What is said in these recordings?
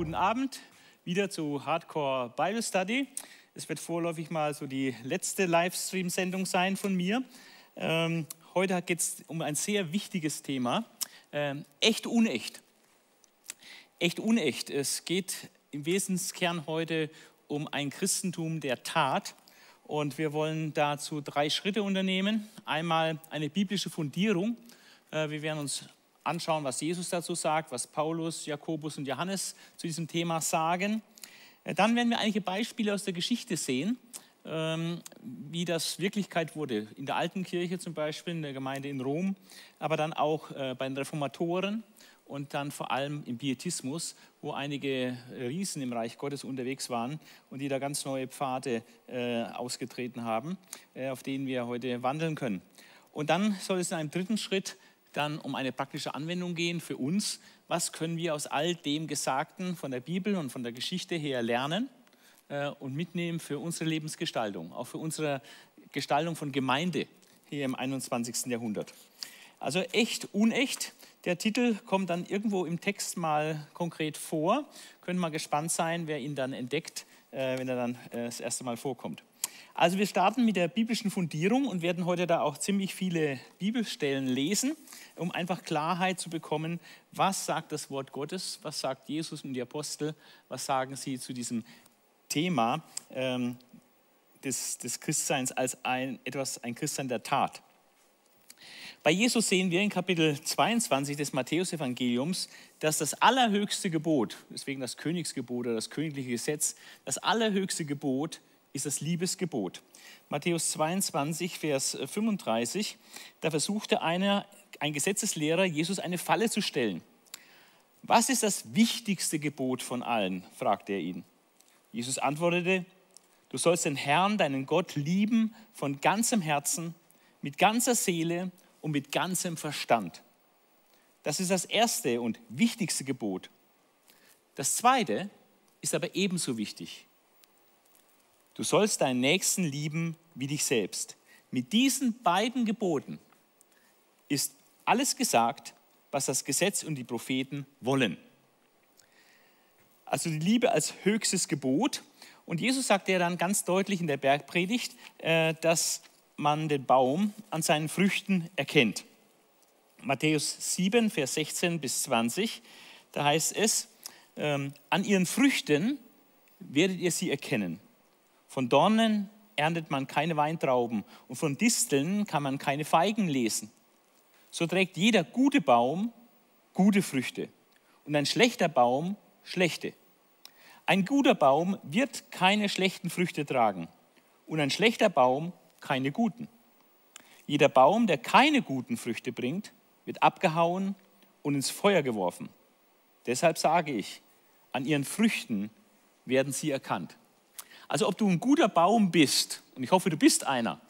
Guten Abend wieder zu Hardcore Bible Study. Es wird vorläufig mal so die letzte Livestream-Sendung sein von mir. Ähm, heute geht es um ein sehr wichtiges Thema. Ähm, echt unecht. Echt unecht. Es geht im Wesenskern heute um ein Christentum der Tat. Und wir wollen dazu drei Schritte unternehmen. Einmal eine biblische Fundierung. Äh, Wir werden uns anschauen, was Jesus dazu sagt, was Paulus, Jakobus und Johannes zu diesem Thema sagen. Äh, Dann werden wir einige Beispiele aus der Geschichte sehen, ähm, wie das Wirklichkeit wurde. In der alten Kirche zum Beispiel, in der Gemeinde in Rom, aber dann auch äh, bei den Reformatoren und dann vor allem im Pietismus, wo einige Riesen im Reich Gottes unterwegs waren und die da ganz neue Pfade äh, ausgetreten haben, äh, auf denen wir heute wandeln können. Und dann soll es in einem dritten Schritt dann um eine praktische Anwendung gehen für uns. Was können wir aus all dem Gesagten von der Bibel und von der Geschichte her lernen äh, und mitnehmen für unsere Lebensgestaltung, auch für unsere Gestaltung von Gemeinde hier im 21. Jahrhundert. Also echt, unecht. Der Titel kommt dann irgendwo im Text mal konkret vor. Können mal gespannt sein, wer ihn dann entdeckt, äh, wenn er dann äh, das erste Mal vorkommt. Also wir starten mit der biblischen Fundierung und werden heute da auch ziemlich viele Bibelstellen lesen, um einfach Klarheit zu bekommen, was sagt das Wort Gottes, was sagt Jesus und die Apostel, was sagen sie zu diesem Thema ähm, des, des Christseins als ein, etwas, ein Christsein der Tat. Bei Jesus sehen wir in Kapitel 22 des Matthäusevangeliums, dass das allerhöchste Gebot, deswegen das Königsgebot oder das königliche Gesetz, das allerhöchste Gebot ist das Liebesgebot. Matthäus 22, Vers 35, da versuchte einer, ein Gesetzeslehrer, Jesus eine Falle zu stellen. Was ist das wichtigste Gebot von allen? fragte er ihn. Jesus antwortete, du sollst den Herrn, deinen Gott, lieben von ganzem Herzen, mit ganzer Seele und mit ganzem Verstand. Das ist das erste und wichtigste Gebot. Das zweite ist aber ebenso wichtig. Du sollst deinen Nächsten lieben wie dich selbst. Mit diesen beiden Geboten ist alles gesagt, was das Gesetz und die Propheten wollen. Also die Liebe als höchstes Gebot. Und Jesus sagte ja dann ganz deutlich in der Bergpredigt, äh, dass man den Baum an seinen Früchten erkennt. Matthäus 7, Vers 16 bis 20, da heißt es, ähm, an ihren Früchten werdet ihr sie erkennen. Von Dornen erntet man keine Weintrauben und von Disteln kann man keine Feigen lesen. So trägt jeder gute Baum gute Früchte und ein schlechter Baum schlechte. Ein guter Baum wird keine schlechten Früchte tragen und ein schlechter Baum keine guten. Jeder Baum, der keine guten Früchte bringt, wird abgehauen und ins Feuer geworfen. Deshalb sage ich, an ihren Früchten werden sie erkannt. Also ob du ein guter Baum bist, und ich hoffe, du bist einer,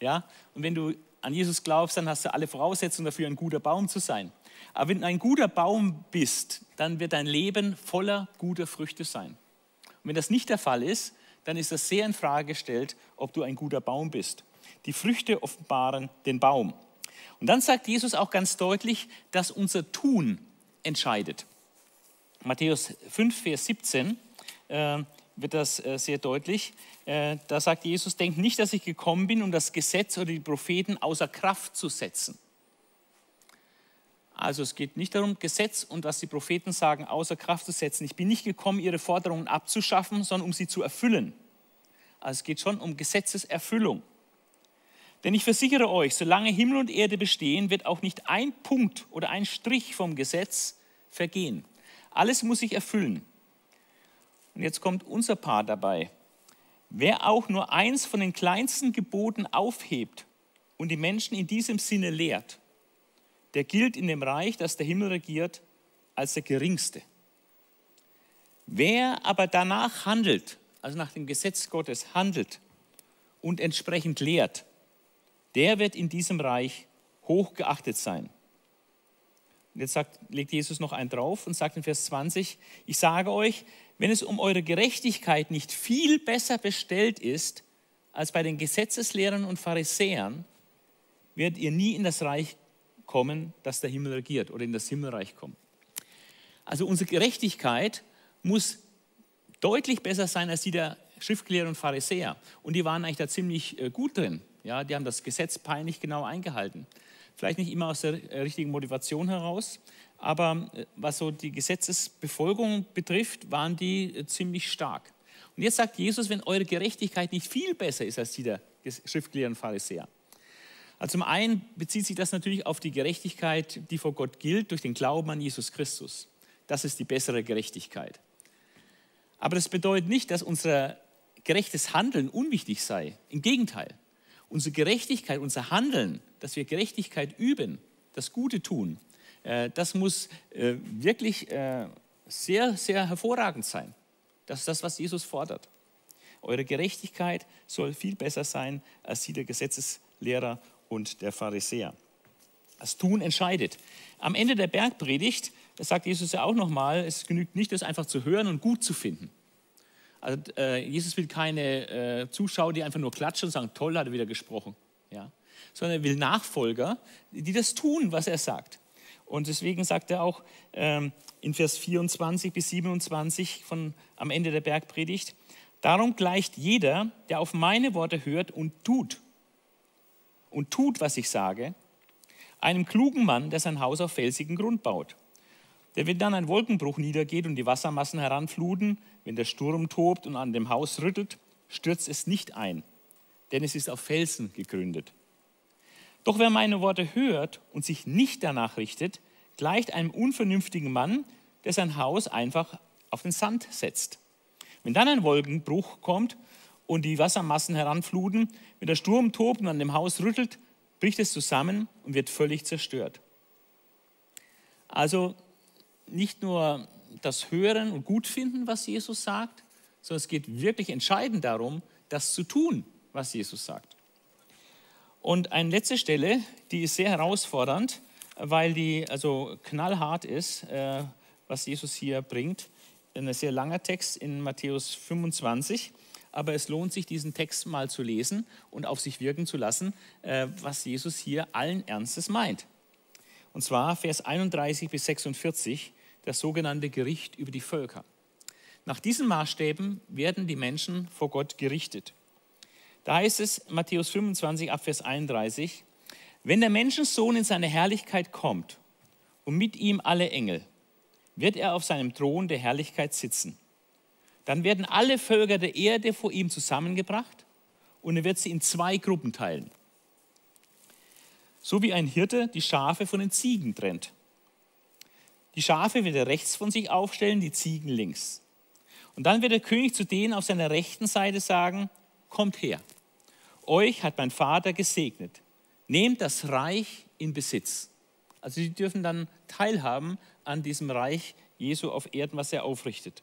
ja, und wenn du an Jesus glaubst, dann hast du alle Voraussetzungen dafür, ein guter Baum zu sein. Aber wenn du ein guter Baum bist, dann wird dein Leben voller guter Früchte sein. Und wenn das nicht der Fall ist, dann ist das sehr in Frage gestellt, ob du ein guter Baum bist. Die Früchte offenbaren den Baum. Und dann sagt Jesus auch ganz deutlich, dass unser Tun entscheidet. Matthäus 5, Vers 17 äh, wird das äh, sehr deutlich. Äh, da sagt Jesus, denkt nicht, dass ich gekommen bin, um das Gesetz oder die Propheten außer Kraft zu setzen. Also es geht nicht darum, Gesetz und was die Propheten sagen, außer Kraft zu setzen. Ich bin nicht gekommen, ihre Forderungen abzuschaffen, sondern um sie zu erfüllen. Also es geht schon um Gesetzeserfüllung. Denn ich versichere euch, solange Himmel und Erde bestehen, wird auch nicht ein Punkt oder ein Strich vom Gesetz vergehen. Alles muss sich erfüllen. Und jetzt kommt unser Part dabei. Wer auch nur eins von den kleinsten Geboten aufhebt und die Menschen in diesem Sinne lehrt, der gilt in dem Reich, das der Himmel regiert, als der geringste. Wer aber danach handelt, also nach dem Gesetz Gottes handelt und entsprechend lehrt, der wird in diesem Reich hochgeachtet sein. Und jetzt sagt, legt Jesus noch einen drauf und sagt in Vers 20, ich sage euch, wenn es um eure Gerechtigkeit nicht viel besser bestellt ist als bei den Gesetzeslehrern und Pharisäern, werdet ihr nie in das Reich kommen, das der Himmel regiert oder in das Himmelreich kommen. Also unsere Gerechtigkeit muss deutlich besser sein als die der Schriftlehrer und Pharisäer. Und die waren eigentlich da ziemlich äh, gut drin. Ja, die haben das Gesetz peinlich genau eingehalten. Vielleicht nicht immer aus der äh, richtigen Motivation heraus, aber äh, was so die Gesetzesbefolgung betrifft, waren die äh, ziemlich stark. Und jetzt sagt Jesus, wenn eure Gerechtigkeit nicht viel besser ist als die der Schriftgelehrten Pharisäer. Also zum einen bezieht sich das natürlich auf die Gerechtigkeit, die vor Gott gilt durch den Glauben an Jesus Christus. Das ist die bessere Gerechtigkeit. Aber das bedeutet nicht, dass unser gerechtes Handeln unwichtig sei. Im Gegenteil. Unsere Gerechtigkeit, unser Handeln dass wir Gerechtigkeit üben, das Gute tun, das muss äh, wirklich äh, sehr, sehr hervorragend sein. Das ist das, was Jesus fordert. Eure Gerechtigkeit soll viel besser sein als die der Gesetzeslehrer und der Pharisäer. Das Tun entscheidet. Am Ende der Bergpredigt, das sagt Jesus ja auch nochmal, es genügt nicht, das einfach zu hören und gut zu finden. Also, äh, Jesus will keine äh, Zuschauer, die einfach nur klatschen und sagen, toll, hat er wieder gesprochen. Ja? sondern er will Nachfolger, die das tun, was er sagt. Und deswegen sagt er auch ähm, in Vers 24 bis 27 von, am Ende der Bergpredigt, darum gleicht jeder, der auf meine Worte hört und tut, und tut, was ich sage, einem klugen Mann, der sein Haus auf felsigen Grund baut. Der, wenn dann ein Wolkenbruch niedergeht und die Wassermassen heranfluten, wenn der Sturm tobt und an dem Haus rüttelt, stürzt es nicht ein, denn es ist auf Felsen gegründet. Doch wer meine Worte hört und sich nicht danach richtet, gleicht einem unvernünftigen Mann, der sein Haus einfach auf den Sand setzt. Wenn dann ein Wolkenbruch kommt und die Wassermassen heranfluten, wenn der Sturm tobt und an dem Haus rüttelt, bricht es zusammen und wird völlig zerstört. Also nicht nur das Hören und Gutfinden, was Jesus sagt, sondern es geht wirklich entscheidend darum, das zu tun, was Jesus sagt. Und eine letzte Stelle, die ist sehr herausfordernd, weil die also knallhart ist, äh, was Jesus hier bringt. Ein sehr langer Text in Matthäus 25, aber es lohnt sich, diesen Text mal zu lesen und auf sich wirken zu lassen, äh, was Jesus hier allen Ernstes meint. Und zwar Vers 31 bis 46, das sogenannte Gericht über die Völker. Nach diesen Maßstäben werden die Menschen vor Gott gerichtet. Da heißt es, Matthäus 25, Abvers 31, wenn der Menschensohn in seine Herrlichkeit kommt und mit ihm alle Engel, wird er auf seinem Thron der Herrlichkeit sitzen. Dann werden alle Völker der Erde vor ihm zusammengebracht und er wird sie in zwei Gruppen teilen. So wie ein Hirte die Schafe von den Ziegen trennt. Die Schafe wird er rechts von sich aufstellen, die Ziegen links. Und dann wird der König zu denen auf seiner rechten Seite sagen, kommt her. Euch hat mein Vater gesegnet. Nehmt das Reich in Besitz. Also sie dürfen dann teilhaben an diesem Reich Jesu auf Erden, was er aufrichtet.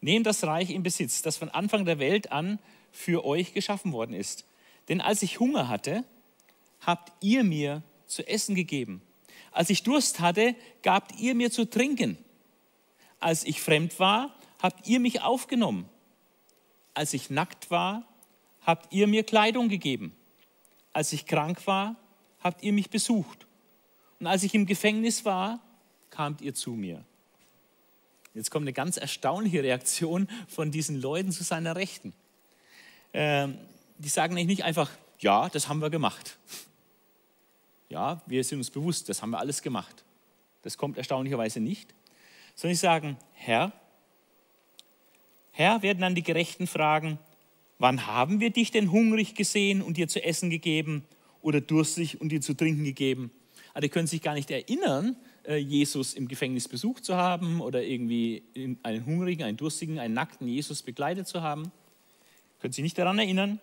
Nehmt das Reich in Besitz, das von Anfang der Welt an für euch geschaffen worden ist. Denn als ich Hunger hatte, habt ihr mir zu essen gegeben. Als ich Durst hatte, gabt ihr mir zu trinken. Als ich fremd war, habt ihr mich aufgenommen. Als ich nackt war, habt ihr mir Kleidung gegeben. Als ich krank war, habt ihr mich besucht. Und als ich im Gefängnis war, kamt ihr zu mir. Jetzt kommt eine ganz erstaunliche Reaktion von diesen Leuten zu seiner Rechten. Ähm, die sagen nicht einfach, ja, das haben wir gemacht. Ja, wir sind uns bewusst, das haben wir alles gemacht. Das kommt erstaunlicherweise nicht. Sondern sie sagen, Herr, Herr, werden dann die Gerechten fragen, wann haben wir dich denn hungrig gesehen und dir zu essen gegeben oder durstig und dir zu trinken gegeben? Aber die können sich gar nicht erinnern, äh, Jesus im Gefängnis besucht zu haben oder irgendwie einen hungrigen, einen durstigen, einen nackten Jesus begleitet zu haben. Können sich nicht daran erinnern.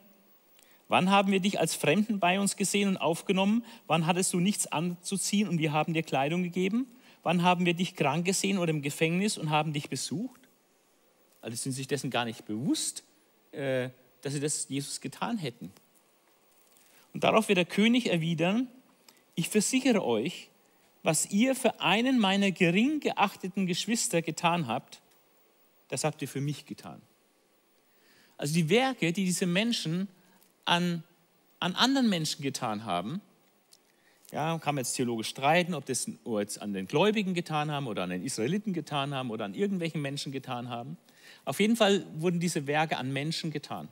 Wann haben wir dich als Fremden bei uns gesehen und aufgenommen? Wann hattest du nichts anzuziehen und wir haben dir Kleidung gegeben? Wann haben wir dich krank gesehen oder im Gefängnis und haben dich besucht? Also sind sich dessen gar nicht bewusst, äh, dass sie das Jesus getan hätten. Und darauf wird der König erwidern, ich versichere euch, was ihr für einen meiner gering geachteten Geschwister getan habt, das habt ihr für mich getan. Also die Werke, die diese Menschen an, an anderen Menschen getan haben, ja, kann man jetzt theologisch streiten, ob das jetzt an den Gläubigen getan haben oder an den Israeliten getan haben oder an irgendwelchen Menschen getan haben. Auf jeden Fall wurden diese Werke an Menschen getan.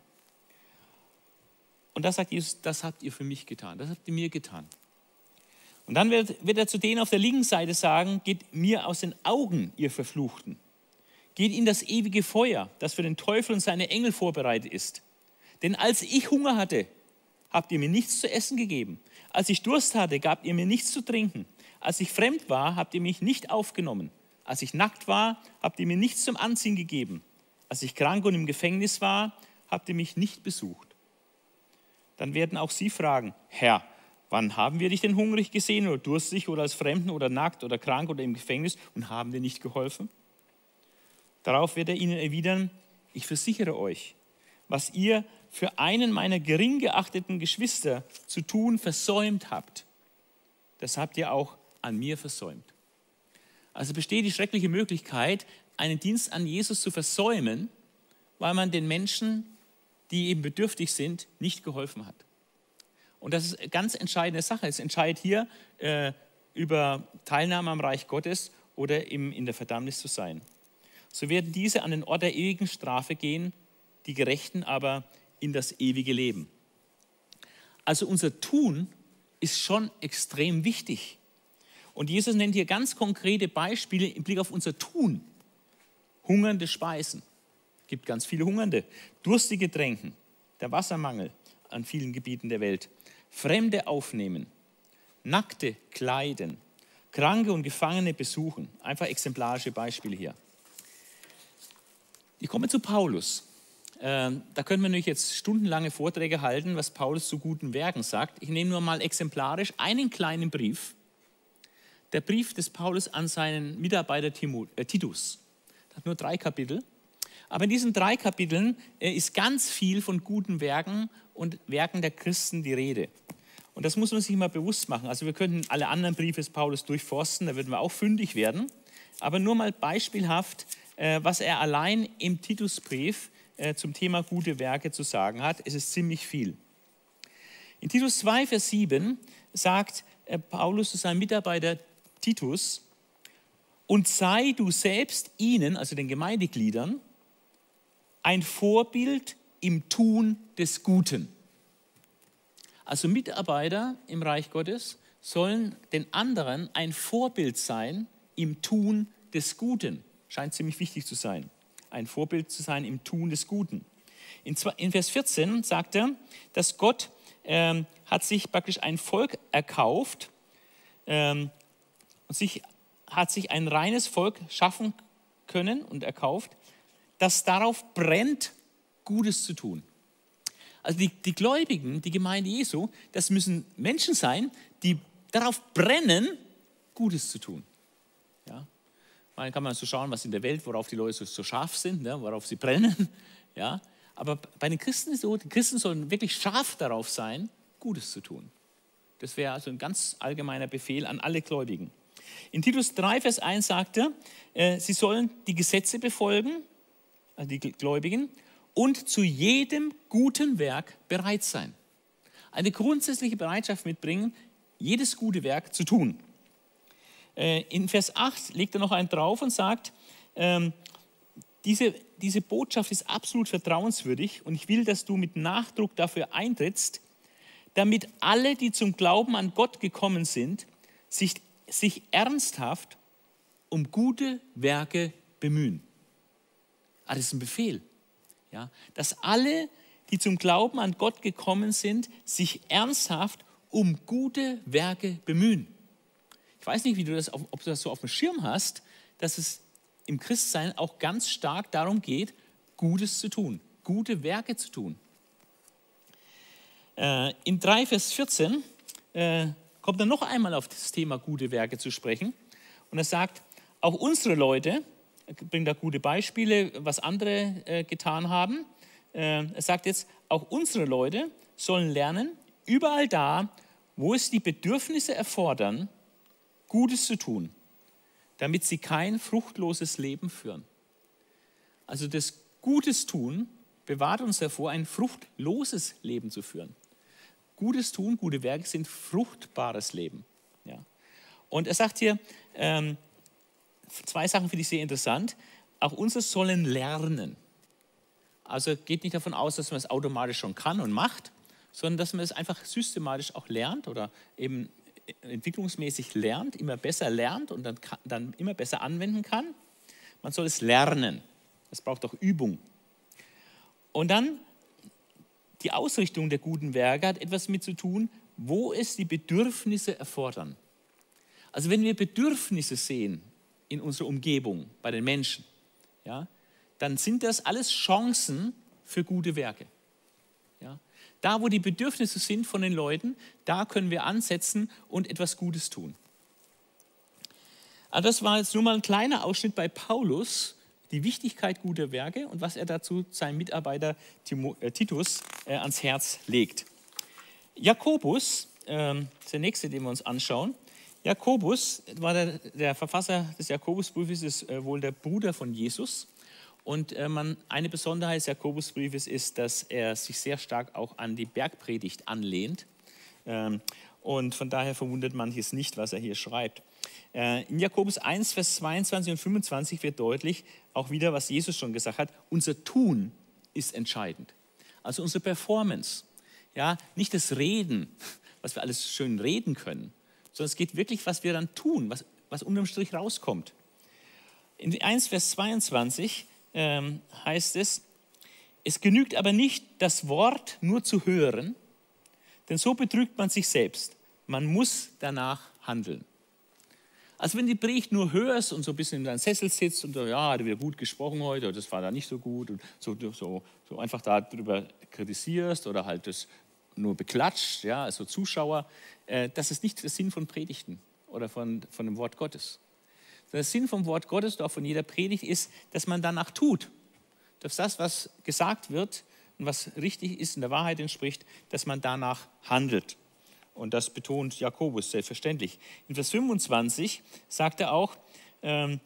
Und das sagt Jesus, das habt ihr für mich getan, das habt ihr mir getan. Und dann wird, wird er zu denen auf der linken Seite sagen, geht mir aus den Augen, ihr Verfluchten. Geht in das ewige Feuer, das für den Teufel und seine Engel vorbereitet ist. Denn als ich Hunger hatte, habt ihr mir nichts zu essen gegeben. Als ich Durst hatte, gabt ihr mir nichts zu trinken. Als ich fremd war, habt ihr mich nicht aufgenommen. Als ich nackt war, habt ihr mir nichts zum Anziehen gegeben. Als ich krank und im Gefängnis war, habt ihr mich nicht besucht. Dann werden auch sie fragen, Herr, wann haben wir dich denn hungrig gesehen oder durstig oder als Fremden oder nackt oder krank oder im Gefängnis und haben dir nicht geholfen? Darauf wird er ihnen erwidern, ich versichere euch, was ihr für einen meiner gering geachteten Geschwister zu tun versäumt habt, das habt ihr auch an mir versäumt. Also besteht die schreckliche Möglichkeit, einen Dienst an Jesus zu versäumen, weil man den Menschen, die eben bedürftig sind, nicht geholfen hat. Und das ist eine ganz entscheidende Sache. Es entscheidet hier äh, über Teilnahme am Reich Gottes oder im, in der Verdammnis zu sein. So werden diese an den Ort der ewigen Strafe gehen, die Gerechten aber in das ewige Leben. Also unser Tun ist schon extrem wichtig. Und Jesus nennt hier ganz konkrete Beispiele im Blick auf unser Tun hungernde Speisen. Gibt ganz viele Hungernde. Durstige Tränken, der Wassermangel an vielen Gebieten der Welt. Fremde aufnehmen, Nackte kleiden, Kranke und Gefangene besuchen. Einfach exemplarische Beispiele hier. Ich komme zu Paulus. Ähm, da können wir natürlich jetzt stundenlange Vorträge halten, was Paulus zu guten Werken sagt. Ich nehme nur mal exemplarisch einen kleinen Brief. Der Brief des Paulus an seinen Mitarbeiter äh, Titus hat nur drei Kapitel. Aber in diesen drei Kapiteln äh, ist ganz viel von guten Werken und Werken der Christen die Rede. Und das muss man sich mal bewusst machen. Also wir könnten alle anderen Briefe des Paulus durchforsten, da würden wir auch fündig werden. Aber nur mal beispielhaft, äh, was er allein im Titusbrief äh, zum Thema gute Werke zu sagen hat. Es ist ziemlich viel. In Titus 2, Vers 7 sagt Paulus zu seinem Mitarbeiter Titus, und sei du selbst ihnen, also den Gemeindegliedern, ein Vorbild im Tun des Guten. Also Mitarbeiter im Reich Gottes sollen den anderen ein Vorbild sein im Tun des Guten. Scheint ziemlich wichtig zu sein. Ein Vorbild zu sein im Tun des Guten. In, Vers 14 sagt er, dass Gott ähm, hat sich praktisch ein Volk erkauft ähm, und sich, hat sich ein reines Volk schaffen können und erkauft, das darauf brennt, Gutes zu tun. Also die, die Gläubigen, die Gemeinde Jesu, das müssen Menschen sein, die darauf brennen, Gutes zu tun. Ja? Man kann man so schauen, was in der Welt, worauf die Leute so, scharf sind, ne? worauf sie brennen. Ja? Aber bei den Christen ist es so, die Christen sollen wirklich scharf darauf sein, Gutes zu tun. Das wäre also ein ganz allgemeiner Befehl an alle Gläubigen. In Titus 3, Vers 1 sagt er, äh, sie sollen die Gesetze befolgen, also die Gläubigen, und zu jedem guten Werk bereit sein. Eine grundsätzliche Bereitschaft mitbringen, jedes gute Werk zu tun. Äh, in Vers 8 legt er noch einen drauf und sagt, ähm, diese, diese Botschaft ist absolut vertrauenswürdig und ich will, dass du mit Nachdruck dafür eintrittst, damit alle, die zum Glauben an Gott gekommen sind, sich, sich ernsthaft um gute Werke bemühen. Ah, das ist ein Befehl. Ja, dass alle, die zum Glauben an Gott gekommen sind, sich ernsthaft um gute Werke bemühen. Ich weiß nicht, wie du das, ob du das so auf dem Schirm hast, dass es im Christsein auch ganz stark darum geht, Gutes zu tun, gute Werke zu tun. Äh, in 3 Vers 14 äh, kommt er noch einmal auf das Thema gute Werke zu sprechen. Und er sagt, auch unsere Leute, bringt da gute Beispiele, was andere äh, getan haben. Äh, er sagt jetzt, auch unsere Leute sollen lernen, überall da, wo es die Bedürfnisse erfordern, Gutes zu tun, damit sie kein fruchtloses Leben führen. Also das Gutes tun bewahrt uns davor, ein fruchtloses Leben zu führen. Gutes tun, gute Werke sind fruchtbares Leben. Ja. Und er sagt hier, ähm, zwei Sachen finde ich sehr interessant. Auch unsere sollen lernen. Also geht nicht davon aus, dass man es automatisch schon kann und macht, sondern dass man es einfach systematisch auch lernt oder eben entwicklungsmäßig lernt, immer besser lernt und dann, dann immer besser anwenden kann. Man soll es lernen. Das braucht auch Übung. Und dann die Ausrichtung der guten Werke hat etwas mit zu tun, wo es die Bedürfnisse erfordern. Also wenn wir Bedürfnisse sehen, in unserer Umgebung, bei den Menschen, ja, dann sind das alles Chancen für gute Werke. Ja. Da, wo die Bedürfnisse sind von den Leuten, da können wir ansetzen und etwas Gutes tun. Also das war jetzt nur mal ein kleiner Ausschnitt bei Paulus, die Wichtigkeit guter Werke und was er dazu seinem Mitarbeiter äh, Titus äh, ans Herz legt. Jakobus, äh, der nächste, den wir uns anschauen, Jakobus war der, der Verfasser des Jakobusbriefes, ist äh, wohl der Bruder von Jesus. Und äh, man, eine Besonderheit des Jakobusbriefes ist, dass er sich sehr stark auch an die Bergpredigt anlehnt. Ähm, und von daher verwundert manches nicht, was er hier schreibt. Äh, in Jakobus 1, Vers 22 und 25 wird deutlich, auch wieder, was Jesus schon gesagt hat, unser Tun ist entscheidend. Also unsere Performance. Ja, nicht das Reden, was wir alles schön reden können, sondern es geht wirklich, was wir dann tun, was, was unterm Strich rauskommt. In 1 Vers 22 ähm, heißt es, es genügt aber nicht, das Wort nur zu hören, denn so betrügt man sich selbst. Man muss danach handeln. Also wenn die Predigt nur hörst und so ein bisschen in deinem Sessel sitzt und so, ja, hat wieder gut gesprochen heute, oder das war da nicht so gut und so, so, so einfach darüber kritisierst oder halt das nur beklatscht, ja, also Zuschauer, äh, das ist nicht der Sinn von Predigten oder von, von dem Wort Gottes. Der Sinn vom Wort Gottes auch von jeder Predigt ist, dass man danach tut. Dass das, was gesagt wird und was richtig ist, in der Wahrheit entspricht, dass man danach handelt. Und das betont Jakobus selbstverständlich. In Vers 25 sagt er auch ähm,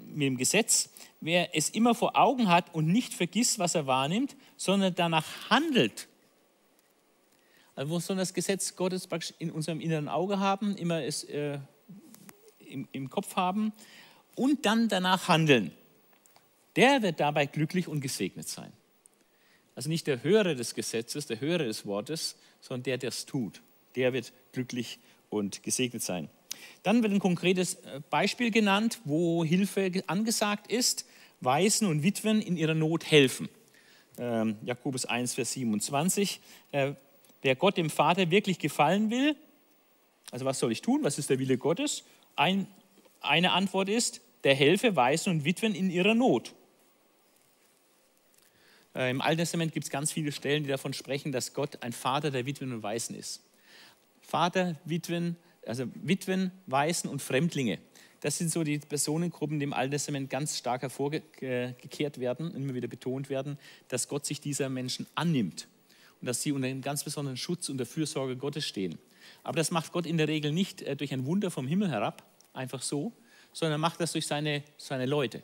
mit dem Gesetz, wer es immer vor Augen hat und nicht vergisst, was er wahrnimmt, sondern danach handelt. Also wo soll das Gesetz Gottes praktisch in unserem inneren Auge haben, immer es äh, im, im Kopf haben und dann danach handeln. Der wird dabei glücklich und gesegnet sein. Also nicht der Hörer des Gesetzes, der Hörer des Wortes, sondern der, der es tut. Der wird glücklich und gesegnet sein. Dann wird ein konkretes äh, Beispiel genannt, wo Hilfe angesagt ist. Waisen und Witwen in ihrer Not helfen. Ähm, Jakobus 1, Vers 27. Äh, wer Gott dem Vater wirklich gefallen will, also was soll ich tun? Was ist der Wille Gottes? Ein, eine Antwort ist, der helfe Waisen und Witwen in ihrer Not. Äh, Im Alten Testament gibt es ganz viele Stellen, die davon sprechen, dass Gott ein Vater der Witwen und Waisen ist. Vater, Witwen, also Witwen, Waisen und Fremdlinge. Das sind so die Personengruppen, die im Alten Testament ganz stark hervorgekehrt werden, immer wieder betont werden, dass Gott sich dieser Menschen annimmt und dass sie unter einem ganz besonderen Schutz und der Fürsorge Gottes stehen. Aber das macht Gott in der Regel nicht äh, durch ein Wunder vom Himmel herab, einfach so, sondern er macht das durch seine, seine Leute,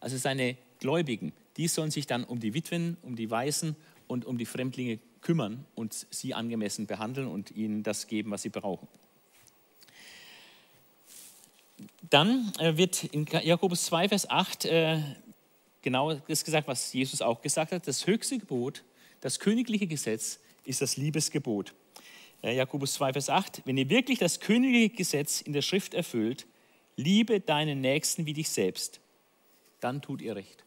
also seine Gläubigen, die sollen sich dann um die Witwen, um die Waisen und um die Fremdlinge kümmern und sie angemessen behandeln und ihnen das geben, was sie brauchen. Dann äh, wird in Jakobus 2, Vers 8 äh, genau das gesagt, was Jesus auch gesagt hat. Das höchste Gebot, das königliche Gesetz ist das Liebesgebot. Äh, Jakobus 2, Vers 8. Wenn ihr wirklich das königliche Gesetz in der Schrift erfüllt, liebe deinen Nächsten wie dich selbst, dann tut ihr recht.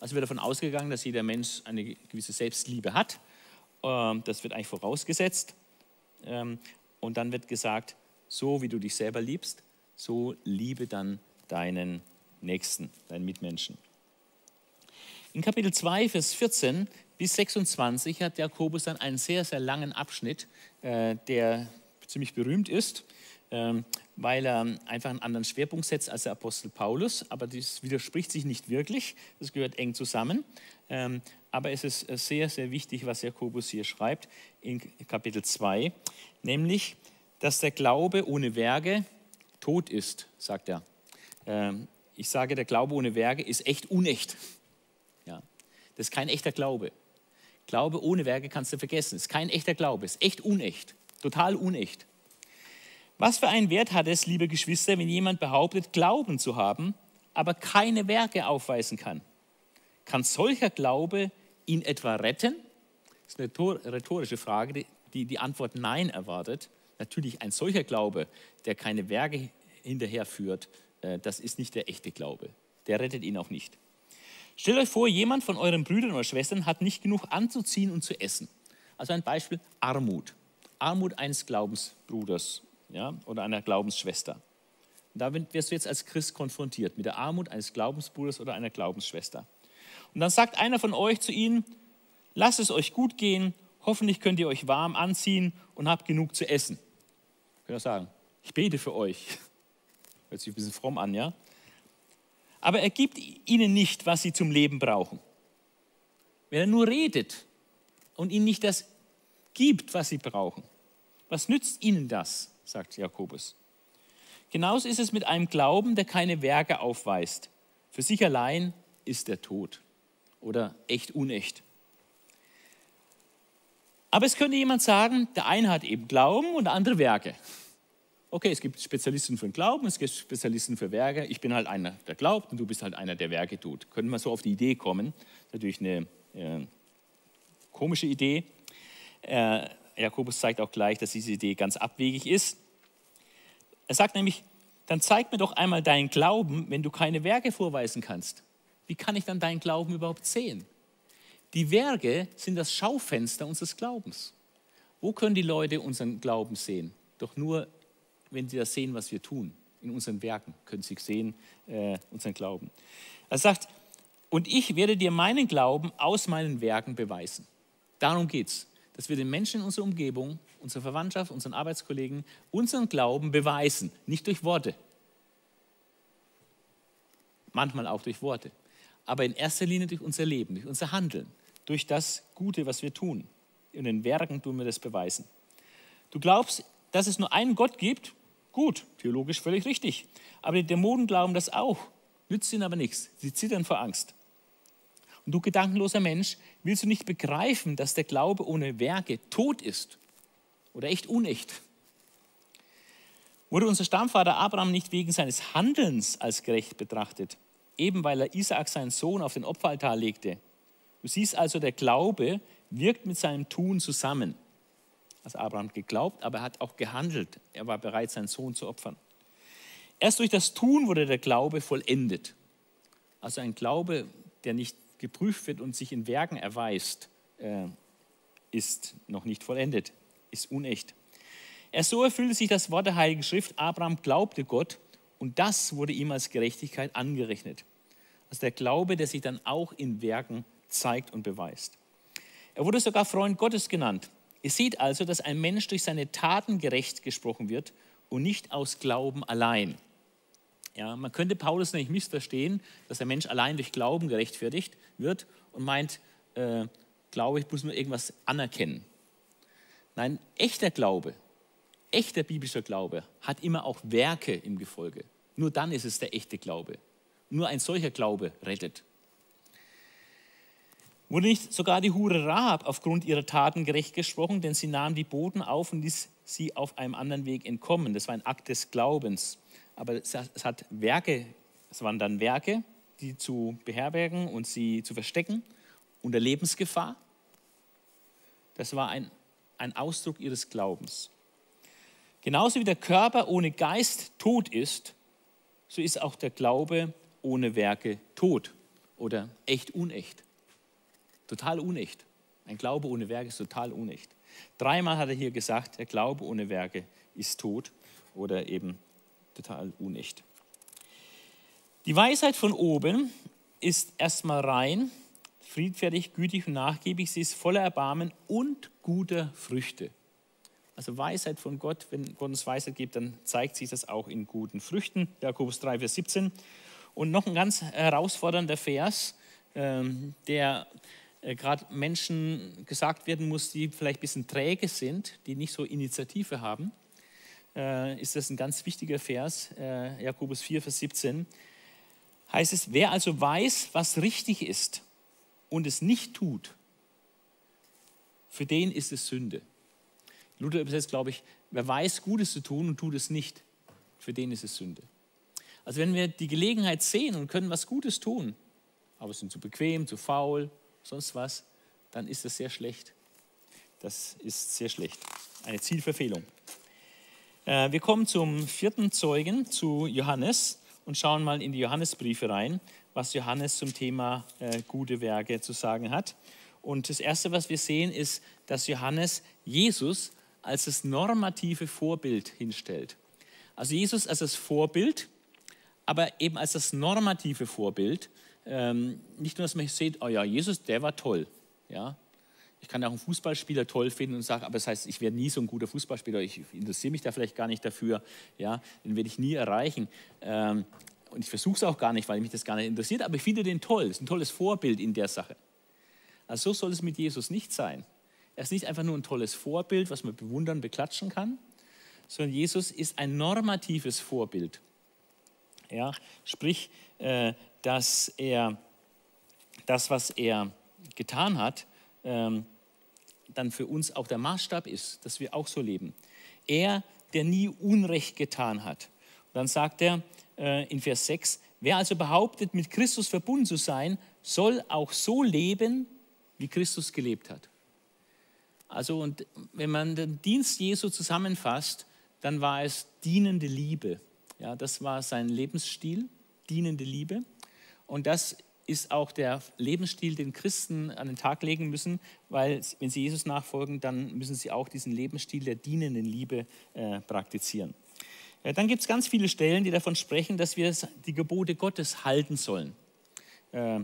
Also wird davon ausgegangen, dass jeder Mensch eine gewisse Selbstliebe hat. Ähm, das wird eigentlich vorausgesetzt. Ähm, und dann wird gesagt, so wie du dich selber liebst, so liebe dann deinen Nächsten, deinen Mitmenschen. In Kapitel 2, Vers 14 bis 26 hat Jakobus dann einen sehr, sehr langen Abschnitt, äh, der ziemlich berühmt ist. Ähm, weil er einfach einen anderen Schwerpunkt setzt als der Apostel Paulus. Aber das widerspricht sich nicht wirklich, das gehört eng zusammen. Ähm, aber es ist sehr, sehr wichtig, was Jakobus hier schreibt in Kapitel 2, nämlich, dass der Glaube ohne Werke tot ist, sagt er. Ähm, ich sage, der Glaube ohne Werke ist echt unecht. Ja, das ist kein echter Glaube. Glaube ohne Werke kannst du vergessen. Ist kein echter Glaube, ist echt unecht, total unecht. Was für einen Wert hat es, liebe Geschwister, wenn jemand behauptet, Glauben zu haben, aber keine Werke aufweisen kann? Kann solcher Glaube ihn etwa retten? Das ist eine rhetorische Frage, die die Antwort Nein erwartet. Natürlich ein solcher Glaube, der keine Werke hinterherführt, äh, das ist nicht der echte Glaube. Der rettet ihn auch nicht. Stellt euch vor, jemand von euren Brüdern oder Schwestern hat nicht genug anzuziehen und zu essen. Also ein Beispiel Armut. Armut eines Glaubensbruders ja, oder einer Glaubensschwester. Und da wirst du jetzt als Christ konfrontiert mit der Armut eines Glaubensbruders oder einer Glaubensschwester. Und dann sagt einer von euch zu ihnen, lasst es euch gut gehen, hoffentlich könnt ihr euch warm anziehen und habt genug zu essen. Könnt ihr sagen, ich bete für euch. Hört sich ein bisschen fromm an, ja? Aber er gibt ihnen nicht, was sie zum Leben brauchen. Wenn er nur redet und ihnen nicht das gibt, was sie brauchen, was nützt ihnen das? sagt Jakobus. Genauso ist es mit einem Glauben, der keine Werke aufweist. Für sich allein ist er tot oder echt unecht. Aber es könnte jemand sagen, der eine hat eben Glauben und der andere Werke. Okay, es gibt Spezialisten für den Glauben, es gibt Spezialisten für Werke. Ich bin halt einer, der glaubt und du bist halt einer, der Werke tut. Könnte man so auf die Idee kommen. Natürlich eine äh, komische Idee. Äh, Jakobus zeigt auch gleich, dass diese Idee ganz abwegig ist. Er sagt nämlich, dann zeig mir doch einmal deinen Glauben, wenn du keine Werke vorweisen kannst. Wie kann ich dann deinen Glauben überhaupt sehen? Die Werke sind das Schaufenster unseres Glaubens. Wo können die Leute unseren Glauben sehen? Doch nur, wenn sie das sehen, was wir tun. In unseren Werken können sie sehen, äh, unseren Glauben. Er sagt, und ich werde dir meinen Glauben aus meinen Werken beweisen. Darum geht es dass wir den Menschen in unserer Umgebung, unserer Verwandtschaft, unseren Arbeitskollegen, unseren Glauben beweisen, nicht durch Worte. Manchmal auch durch Worte, aber in erster Linie durch unser Leben, durch unser Handeln, durch das Gute, was wir tun. In den Werken tun wir das beweisen. Du glaubst, dass es nur einen Gott gibt? Gut, theologisch völlig richtig. Aber die Dämonen glauben das auch, nützt ihnen aber nichts. Sie zittern vor Angst. Und du gedankenloser Mensch, willst du nicht begreifen, dass der Glaube ohne Werke tot ist oder echt unecht? Wurde unser Stammvater Abraham nicht wegen seines Handelns als gerecht betrachtet, eben weil er Isaak, seinen Sohn, auf den Opferaltar legte? Du siehst also, der Glaube wirkt mit seinem Tun zusammen. Also Abraham geglaubt, aber er hat auch gehandelt. Er war bereit, seinen Sohn zu opfern. Erst durch das Tun wurde der Glaube vollendet. Also ein Glaube, der nicht geprüft wird und sich in Werken erweist, äh, ist noch nicht vollendet, ist unecht. Erst so erfüllte sich das Wort der Heiligen Schrift, Abraham glaubte Gott und das wurde ihm als Gerechtigkeit angerechnet. Also der Glaube, der sich dann auch in Werken zeigt und beweist. Er wurde sogar Freund Gottes genannt. Ihr seht also, dass ein Mensch durch seine Taten gerecht gesprochen wird und nicht aus Glauben allein. Ja, man könnte Paulus nämlich missverstehen, dass der Mensch allein durch Glauben gerechtfertigt wird und meint, äh, Glaube, ich muss nur irgendwas anerkennen. Nein, echter Glaube, echter biblischer Glaube hat immer auch Werke im Gefolge. Nur dann ist es der echte Glaube. Nur ein solcher Glaube rettet. Wurde nicht sogar die Hure Rahab aufgrund ihrer Taten gerecht gesprochen, denn sie nahm die Boten auf und ließ sie auf einem anderen Weg entkommen. Das war ein Akt des Glaubens aber es hat Werke, es waren dann Werke, die zu beherbergen und sie zu verstecken unter Lebensgefahr. Das war ein, ein Ausdruck ihres Glaubens. Genauso wie der Körper ohne Geist tot ist, so ist auch der Glaube ohne Werke tot oder echt unecht. Total unecht. Ein Glaube ohne Werke ist total unecht. Dreimal hat er hier gesagt, der Glaube ohne Werke ist tot oder eben total unecht. Die Weisheit von oben ist erstmal rein, friedfertig, gütig und nachgiebig. Sie ist voller Erbarmen und guter Früchte. Also Weisheit von Gott, wenn Gott uns Weisheit gibt, dann zeigt sich das auch in guten Früchten. Jakobus 3, Vers 17. Und noch ein ganz herausfordernder Vers, ähm, der gerade Menschen gesagt werden muss, die vielleicht ein bisschen träge sind, die nicht so Initiative haben äh, ist das ein ganz wichtiger Vers, äh, Jakobus 4, Vers 17. Heißt es, wer also weiß, was richtig ist und es nicht tut, für den ist es Sünde. Luther übersetzt, glaube ich, wer weiß, Gutes zu tun und tut es nicht, für den ist es Sünde. Also wenn wir die Gelegenheit sehen und können was Gutes tun, aber sind zu bequem, zu faul, sonst was, dann ist das sehr schlecht. Das ist sehr schlecht. Eine Zielverfehlung. Äh, wir kommen zum vierten Zeugen, zu Johannes, und schauen mal in die Johannesbriefe rein, was Johannes zum Thema äh, gute Werke zu sagen hat. Und das Erste, was wir sehen, ist, dass Johannes Jesus als das normative Vorbild hinstellt. Also Jesus als das Vorbild, aber eben als das normative Vorbild. Ähm, nicht nur, dass man sieht, oh ja, Jesus, der war toll. Ja, ich kann auch einen Fußballspieler toll finden und sagen, aber das heißt, ich werde nie so ein guter Fußballspieler, ich interessiere mich da vielleicht gar nicht dafür, ja, den werde ich nie erreichen. Ähm, und ich versuche es auch gar nicht, weil mich das gar nicht interessiert, aber ich finde den toll, das ist ein tolles Vorbild in der Sache. Also so soll es mit Jesus nicht sein. Er ist nicht einfach nur ein tolles Vorbild, was man bewundern, beklatschen kann, sondern Jesus ist ein normatives Vorbild. Ja, sprich, äh, dass er das, was er getan hat, ähm, dann für uns auch der Maßstab ist, dass wir auch so leben. Er, der nie Unrecht getan hat. Und dann sagt er äh, in Vers 6, wer also behauptet, mit Christus verbunden zu sein, soll auch so leben, wie Christus gelebt hat. Also und wenn man den Dienst Jesu zusammenfasst, dann war es dienende Liebe. Ja, das war sein Lebensstil, dienende Liebe. Und das ist auch der Lebensstil, den Christen an den Tag legen müssen, weil wenn sie Jesus nachfolgen, dann müssen sie auch diesen Lebensstil der dienenden Liebe äh, praktizieren. Ja, dann gibt es ganz viele Stellen, die davon sprechen, dass wir die Gebote Gottes halten sollen. Äh,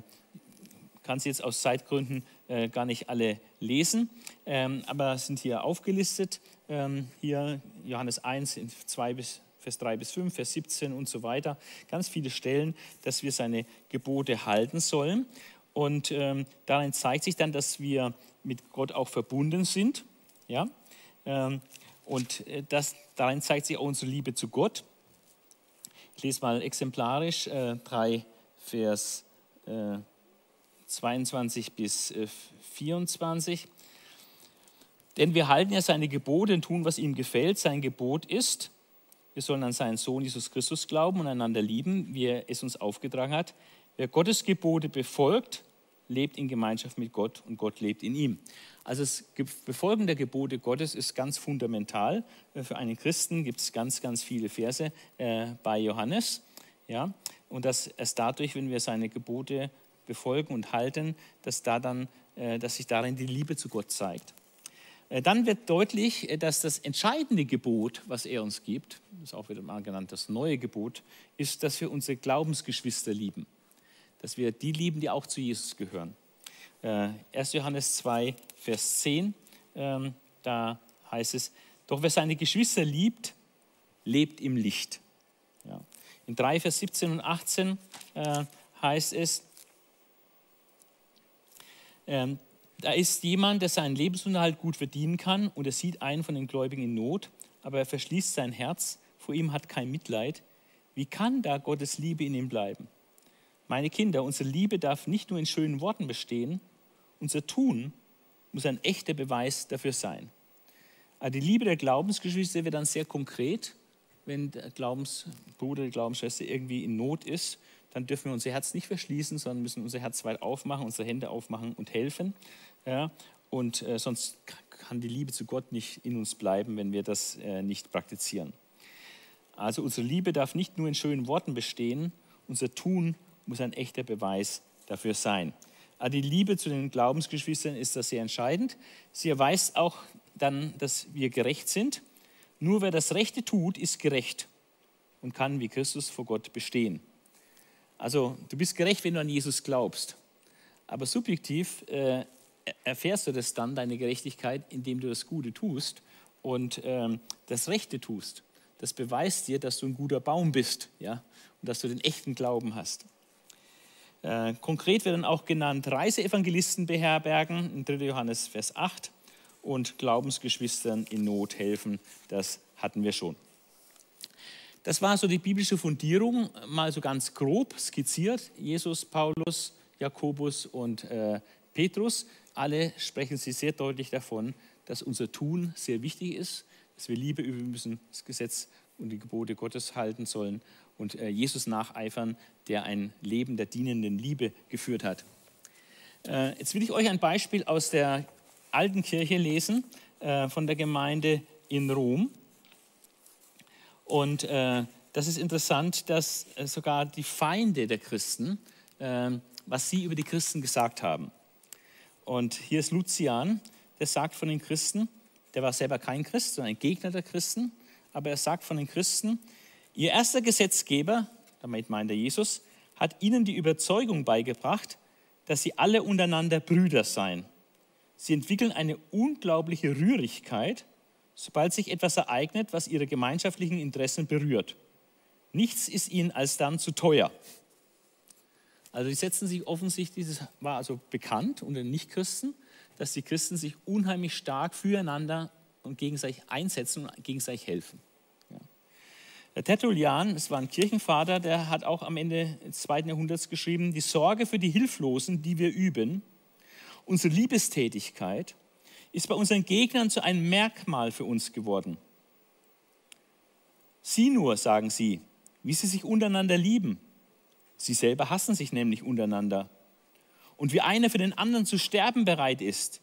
kann sie jetzt aus Zeitgründen äh, gar nicht alle lesen, ähm, aber sind hier aufgelistet. Ähm, hier Johannes 1, 2 bis Vers 3 bis 5, Vers 17 und so weiter. Ganz viele Stellen, dass wir seine Gebote halten sollen. Und ähm, darin zeigt sich dann, dass wir mit Gott auch verbunden sind. Ja? Ähm, und äh, das, darin zeigt sich auch unsere Liebe zu Gott. Ich lese mal exemplarisch äh, 3 Vers äh, 22 bis äh, 24. Denn wir halten ja seine Gebote und tun, was ihm gefällt. Sein Gebot ist, wir sollen an seinen Sohn Jesus Christus glauben und einander lieben, wie er es uns aufgetragen hat. Wer Gottes Gebote befolgt, lebt in Gemeinschaft mit Gott und Gott lebt in ihm. Also das Befolgen der Gebote Gottes ist ganz fundamental. Für einen Christen gibt es ganz, ganz viele Verse äh, bei Johannes. Ja? Und dass erst dadurch, wenn wir seine Gebote befolgen und halten, dass, da dann, äh, dass sich darin die Liebe zu Gott zeigt. Äh, dann wird deutlich, äh, dass das entscheidende Gebot, was er uns gibt, ist auch wieder mal genannt, das neue Gebot, ist, dass wir unsere Glaubensgeschwister lieben. Dass wir die lieben, die auch zu Jesus gehören. 1. Johannes 2, Vers 10, ähm, da heißt es, doch wer seine Geschwister liebt, lebt im Licht. In 3, Vers 17 und 18 heißt es, ähm, da ist jemand, der seinen Lebensunterhalt gut verdienen kann und er sieht einen von den Gläubigen in Not, aber er verschließt sein Herz, vor ihm hat kein Mitleid. Wie kann da Gottes Liebe in ihm bleiben? Meine Kinder, unsere Liebe darf nicht nur in schönen Worten bestehen, unser Tun muss ein echter Beweis dafür sein. Aber die Liebe der Glaubensgeschwister wird dann sehr konkret, wenn der Glaubensbruder, die Glaubensschwester irgendwie in Not ist dann dürfen wir unser Herz nicht verschließen, sondern müssen unser Herz weit aufmachen, unsere Hände aufmachen und helfen. Ja? Und äh, sonst kann die Liebe zu Gott nicht in uns bleiben, wenn wir das äh, nicht praktizieren. Also unsere Liebe darf nicht nur in schönen Worten bestehen, unser Tun muss ein echter Beweis dafür sein. Aber die Liebe zu den Glaubensgeschwistern ist da sehr entscheidend. Sie erweist auch dann, dass wir gerecht sind. Nur wer das Rechte tut, ist gerecht und kann wie Christus vor Gott bestehen. Also du bist gerecht, wenn du an Jesus glaubst. Aber subjektiv äh, erfährst du das dann, deine Gerechtigkeit, indem du das Gute tust und ähm, das Rechte tust. Das beweist dir, dass du ein guter Baum bist ja? und dass du den echten Glauben hast. Äh, konkret werden auch genannt Reiseevangelisten beherbergen, in 3. Johannes Vers 8, und Glaubensgeschwistern in Not helfen, das hatten wir schon. Das war so die biblische Fundierung, mal so ganz grob skizziert. Jesus, Paulus, Jakobus und äh, Petrus, alle sprechen sie sehr deutlich davon, dass unser Tun sehr wichtig ist, dass wir Liebe üben müssen, das Gesetz und die Gebote Gottes halten sollen und äh, Jesus nacheifern, der ein Leben der dienenden Liebe geführt hat. Äh, jetzt will ich euch ein Beispiel aus der alten Kirche lesen, äh, von der Gemeinde in Rom. Und das ist interessant, dass sogar die Feinde der Christen, was sie über die Christen gesagt haben. Und hier ist Lucian, der sagt von den Christen, der war selber kein Christ, sondern ein Gegner der Christen, aber er sagt von den Christen, ihr erster Gesetzgeber, damit meint er Jesus, hat ihnen die Überzeugung beigebracht, dass sie alle untereinander Brüder seien. Sie entwickeln eine unglaubliche Rührigkeit sobald sich etwas ereignet, was ihre gemeinschaftlichen Interessen berührt. Nichts ist ihnen als dann zu teuer. Also die setzen sich offensichtlich, das war also bekannt unter den Nichtchristen, dass die Christen sich unheimlich stark füreinander und gegenseitig einsetzen und gegenseitig helfen. Ja. Der Tertullian, das war ein Kirchenvater, der hat auch am Ende des zweiten Jahrhunderts geschrieben, die Sorge für die Hilflosen, die wir üben, unsere Liebestätigkeit ist bei unseren Gegnern zu einem Merkmal für uns geworden. Sieh nur, sagen sie, wie sie sich untereinander lieben. Sie selber hassen sich nämlich untereinander. Und wie einer für den anderen zu sterben bereit ist.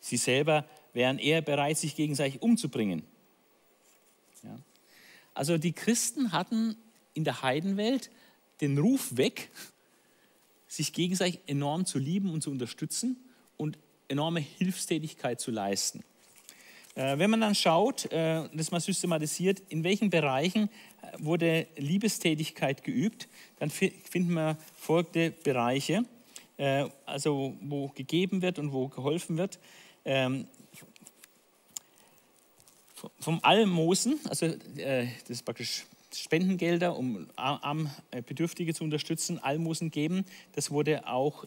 Sie selber wären eher bereit, sich gegenseitig umzubringen. Ja. Also die Christen hatten in der Heidenwelt den Ruf weg, sich gegenseitig enorm zu lieben und zu unterstützen und enorme Hilfstätigkeit zu leisten. Äh, wenn man dann schaut, äh, das mal systematisiert, in welchen Bereichen äh, wurde Liebestätigkeit geübt, dann finden wir folgende Bereiche, also wo gegeben wird und wo geholfen wird. Ähm, vom Almosen, also das ist praktisch Spendengelder, um arm Bedürftige zu unterstützen, Almosen geben. Das wurde auch,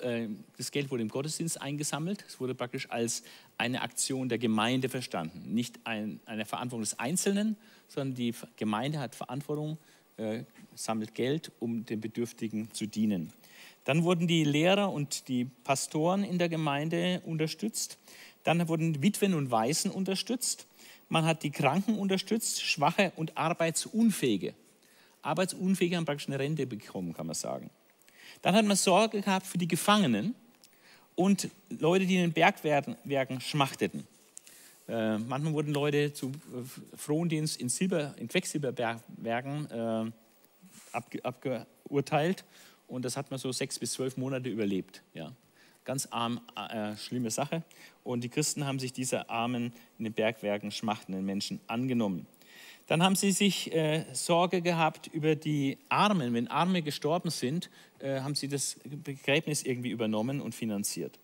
das Geld wurde im Gottesdienst eingesammelt. Es wurde praktisch als eine Aktion der Gemeinde verstanden. Nicht ein, eine Verantwortung des Einzelnen, sondern die Gemeinde hat Verantwortung, äh, sammelt Geld, um den Bedürftigen zu dienen. Dann wurden die Lehrer und die Pastoren in der Gemeinde unterstützt. Dann wurden Witwen und Waisen unterstützt. Man hat die Kranken unterstützt, Schwache und Arbeitsunfähige. Arbeitsunfähige haben praktisch eine Rente bekommen, kann man sagen. Dann hat man Sorge gehabt für die Gefangenen und Leute, die in den Bergwerken schmachteten. Äh, manchmal wurden Leute zu äh, Frondienst in, Silber, in Quecksilberbergwerken äh, abge, abgeurteilt und das hat man so sechs bis zwölf Monate überlebt. Ja. Ganz arm, äh, schlimme Sache. Und die Christen haben sich dieser armen, in den Bergwerken schmachtenden Menschen angenommen. Dann haben sie sich äh, Sorge gehabt über die Armen. Wenn Arme gestorben sind, äh, haben sie das Begräbnis irgendwie übernommen und finanziert.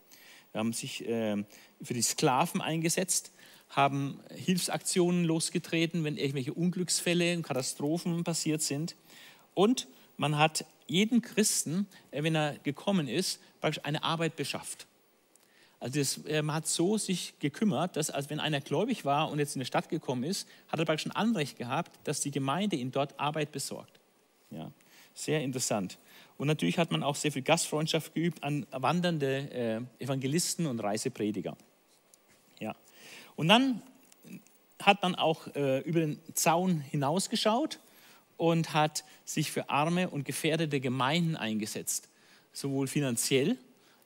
Sie haben sich äh, für die Sklaven eingesetzt, haben Hilfsaktionen losgetreten, wenn irgendwelche Unglücksfälle und Katastrophen passiert sind. Und man hat jedem Christen, äh, wenn er gekommen ist, eine Arbeit beschafft. Also das, man hat so sich gekümmert, dass als wenn einer gläubig war und jetzt in die Stadt gekommen ist, hat er praktisch ein Anrecht gehabt, dass die Gemeinde ihm dort Arbeit besorgt. Ja, sehr interessant. Und natürlich hat man auch sehr viel Gastfreundschaft geübt an wandernde äh, Evangelisten und Reiseprediger. Ja. Und dann hat man auch äh, über den Zaun hinausgeschaut und hat sich für arme und gefährdete Gemeinden eingesetzt, sowohl finanziell,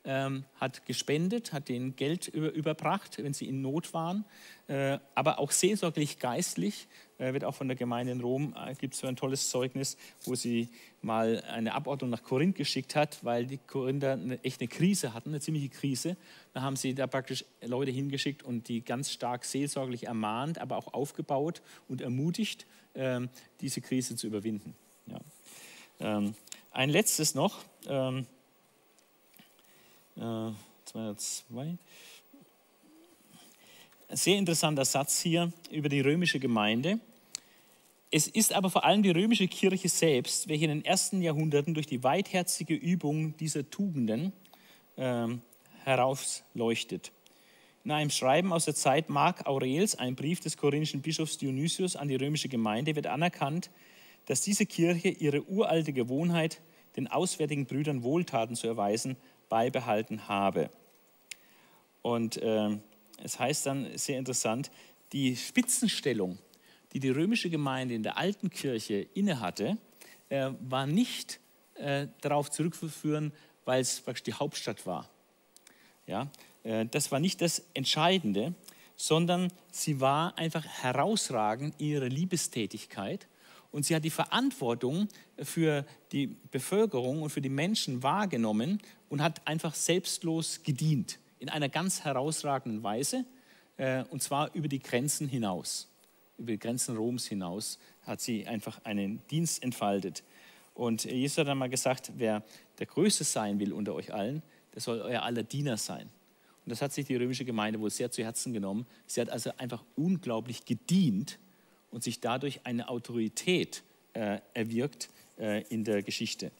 ähm, hat gespendet, hat denen Geld über, überbracht, wenn sie in Not waren, äh, aber auch seelsorglich geistlich, äh, wird auch von der Gemeinde in Rom, äh, gibt es so ein tolles Zeugnis, wo sie mal eine Abordnung nach Korinth geschickt hat, weil die Korinther eine, echt eine Krise hatten, eine ziemliche Krise. Da haben sie da praktisch Leute hingeschickt und die ganz stark seelsorglich ermahnt, aber auch aufgebaut und ermutigt, ähm, diese Krise zu überwinden. Ja. Ähm, ein letztes noch, ähm, äh, 202. Sehr interessanter Satz hier über die römische Gemeinde. Es ist aber vor allem die römische Kirche selbst, welche in den ersten Jahrhunderten durch die weitherzige Übung dieser Tugenden äh, herausleuchtet. In einem Schreiben aus der Zeit Mark Aurels, ein Brief des korinthischen Bischofs Dionysius an die römische Gemeinde, wird anerkannt, dass diese Kirche ihre uralte Gewohnheit, den auswärtigen Brüdern Wohltaten zu erweisen, beibehalten habe. Und äh, es heißt dann sehr interessant, die Spitzenstellung, die die römische Gemeinde in der alten Kirche innehatte, äh, war nicht äh, darauf zurückzuführen, weil es praktisch die Hauptstadt war. Ja, äh, das war nicht das Entscheidende, sondern sie war einfach herausragend in ihrer Liebestätigkeit und sie hat die Verantwortung für die Bevölkerung und für die Menschen wahrgenommen und hat einfach selbstlos gedient in einer ganz herausragenden Weise äh, und zwar über die Grenzen hinaus, über die Grenzen Roms hinaus hat sie einfach einen Dienst entfaltet. Und Jesus hat einmal gesagt, wer der Größte sein will unter euch allen, der soll euer aller Diener sein. Und das hat sich die römische Gemeinde wohl sehr zu Herzen genommen. Sie hat also einfach unglaublich gedient und sich dadurch eine Autorität äh, erwirkt äh, in der Geschichte.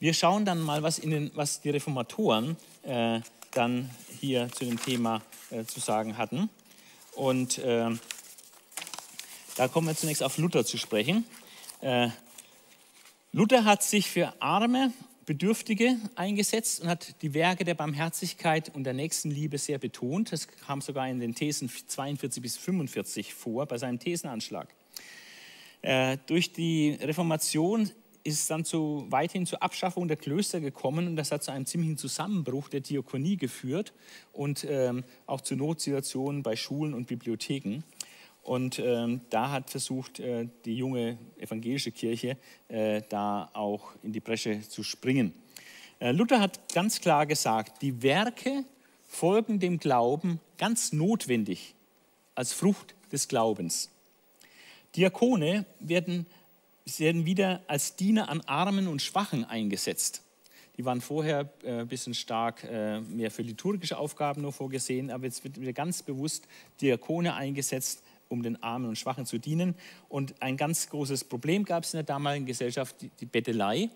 Wir schauen dann mal, was, den, was die Reformatoren äh, dann hier zu dem Thema äh, zu sagen hatten. Und äh, da kommen wir zunächst auf Luther zu sprechen. Äh, Luther hat sich für Arme Bedürftige eingesetzt und hat die Werke der Barmherzigkeit und der Nächstenliebe sehr betont. Das kam sogar in den Thesen 42 bis 45 vor bei seinem Thesenanschlag. Äh, durch die Reformation ist es dann zu, weithin zur Abschaffung der Klöster gekommen und das hat zu einem ziemlichen Zusammenbruch der Diakonie geführt und ähm, auch zu Notsituationen bei Schulen und Bibliotheken. Und ähm, da hat versucht, äh, die junge evangelische Kirche äh, da auch in die Bresche zu springen. Äh, Luther hat ganz klar gesagt, die Werke folgen dem Glauben ganz notwendig als Frucht des Glaubens. Diakone werden, werden wieder als Diener an Armen und Schwachen eingesetzt. Die waren vorher äh, ein bisschen stark äh, mehr für liturgische Aufgaben nur vorgesehen, aber jetzt wird wieder ganz bewusst Diakone eingesetzt um den Armen und Schwachen zu dienen. Und ein ganz großes Problem gab es in der damaligen Gesellschaft, die, die Bettelei.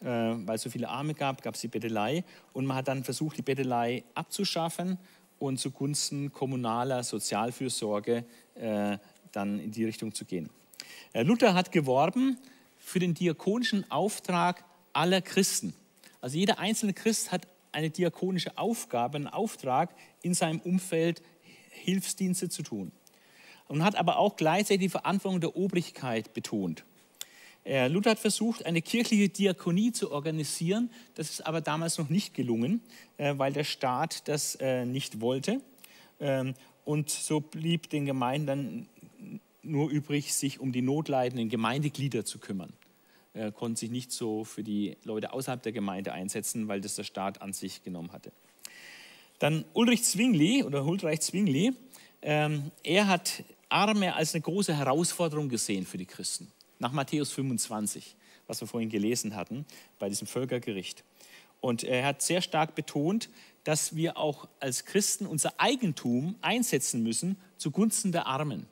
Äh, weil es so viele Arme gab, gab es die Bettelei. Und man hat dann versucht, die Bettelei abzuschaffen und zugunsten kommunaler Sozialfürsorge äh, dann in die Richtung zu gehen. Äh, Luther hat geworben für den diakonischen Auftrag aller Christen. Also jeder einzelne Christ hat eine diakonische Aufgabe, einen Auftrag in seinem Umfeld Hilfsdienste zu tun. Und hat aber auch gleichzeitig die Verantwortung der Obrigkeit betont. Äh, Luther hat versucht, eine kirchliche Diakonie zu organisieren. Das ist aber damals noch nicht gelungen, äh, weil der Staat das nicht wollte. Ähm, und so blieb den Gemeinden dann nur übrig, sich um die notleidenden Gemeindeglieder zu kümmern. Er konnte sich nicht so für die Leute außerhalb der Gemeinde einsetzen, weil das der Staat an sich genommen hatte. Dann Ulrich Zwingli oder Huldreich Zwingli, ähm, er hat Arme als eine große Herausforderung gesehen für die Christen. Nach Matthäus 25, was wir vorhin gelesen hatten, bei diesem Völkergericht. Und er hat sehr stark betont, dass wir auch als Christen unser Eigentum einsetzen müssen zugunsten der Armen.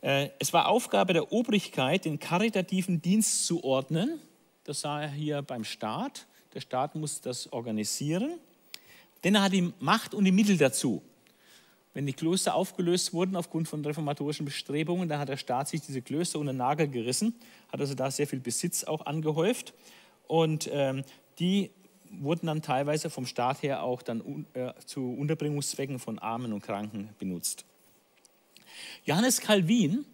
Äh, es war Aufgabe der Obrigkeit, den karitativen Dienst zu ordnen. Das sah er hier beim Staat. Der Staat muss das organisieren, denn er hat die Macht und die Mittel dazu. Wenn die Klöster aufgelöst wurden aufgrund von reformatorischen Bestrebungen, dann hat der Staat sich diese Klöster unter den Nagel gerissen, hat also da sehr viel Besitz auch angehäuft und ähm, die wurden dann teilweise vom Staat her auch dann äh, zu Unterbringungszwecken von Armen und Kranken benutzt. Johannes Calvin,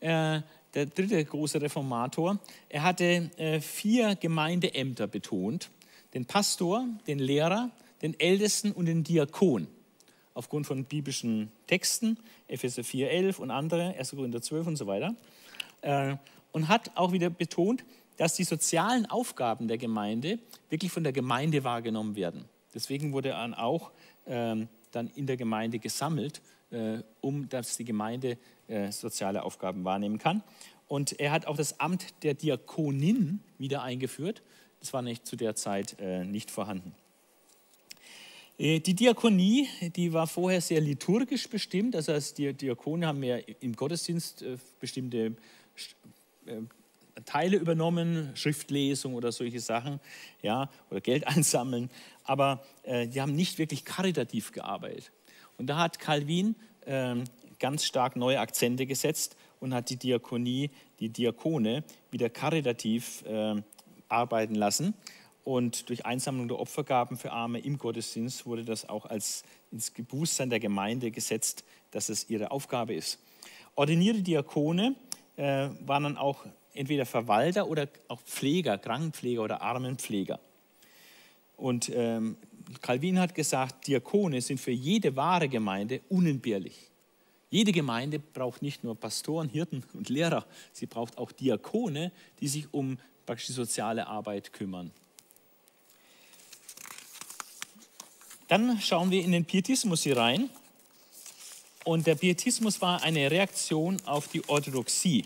äh, der dritte große Reformator, er hatte äh, vier Gemeindeämter betont. Den Pastor, den Lehrer, den Ältesten und den Diakon. Aufgrund von biblischen Texten, Epheser 4,11 und andere, 1. Korinther 12 und so weiter. Äh, und hat auch wieder betont, dass die sozialen Aufgaben der Gemeinde wirklich von der Gemeinde wahrgenommen werden. Deswegen wurde er auch ähm, dann in der Gemeinde gesammelt um dass die Gemeinde äh, soziale Aufgaben wahrnehmen kann. Und er hat auch das Amt der Diakonin wieder eingeführt. Das war nicht zu der Zeit äh, nicht vorhanden. Die Diakonie, die war vorher sehr liturgisch bestimmt. Also als die Diakone haben ja im Gottesdienst bestimmte Teile übernommen, Schriftlesung oder solche Sachen, ja, oder Geld einsammeln. Aber äh, die haben nicht wirklich karitativ gearbeitet. Und da hat Calvin ähm, ganz stark neue Akzente gesetzt und hat die Diakonie, die Diakone wieder karitativ äh, arbeiten lassen. Und durch Einsammlung der Opfergaben für Arme im Gottesdienst wurde das auch als ins Bewusstsein der Gemeinde gesetzt, dass es ihre Aufgabe ist. Ordinierte Diakone äh, waren dann auch entweder Verwalter oder auch Pfleger, Krankenpfleger oder Armenpfleger. Und ähm, Calvin hat gesagt, Diakone sind für jede wahre Gemeinde unentbehrlich. Jede Gemeinde braucht nicht nur Pastoren, Hirten und Lehrer, sie braucht auch Diakone, die sich um praktisch die soziale Arbeit kümmern. Dann schauen wir in den Pietismus hier rein. Und der Pietismus war eine Reaktion auf die Orthodoxie.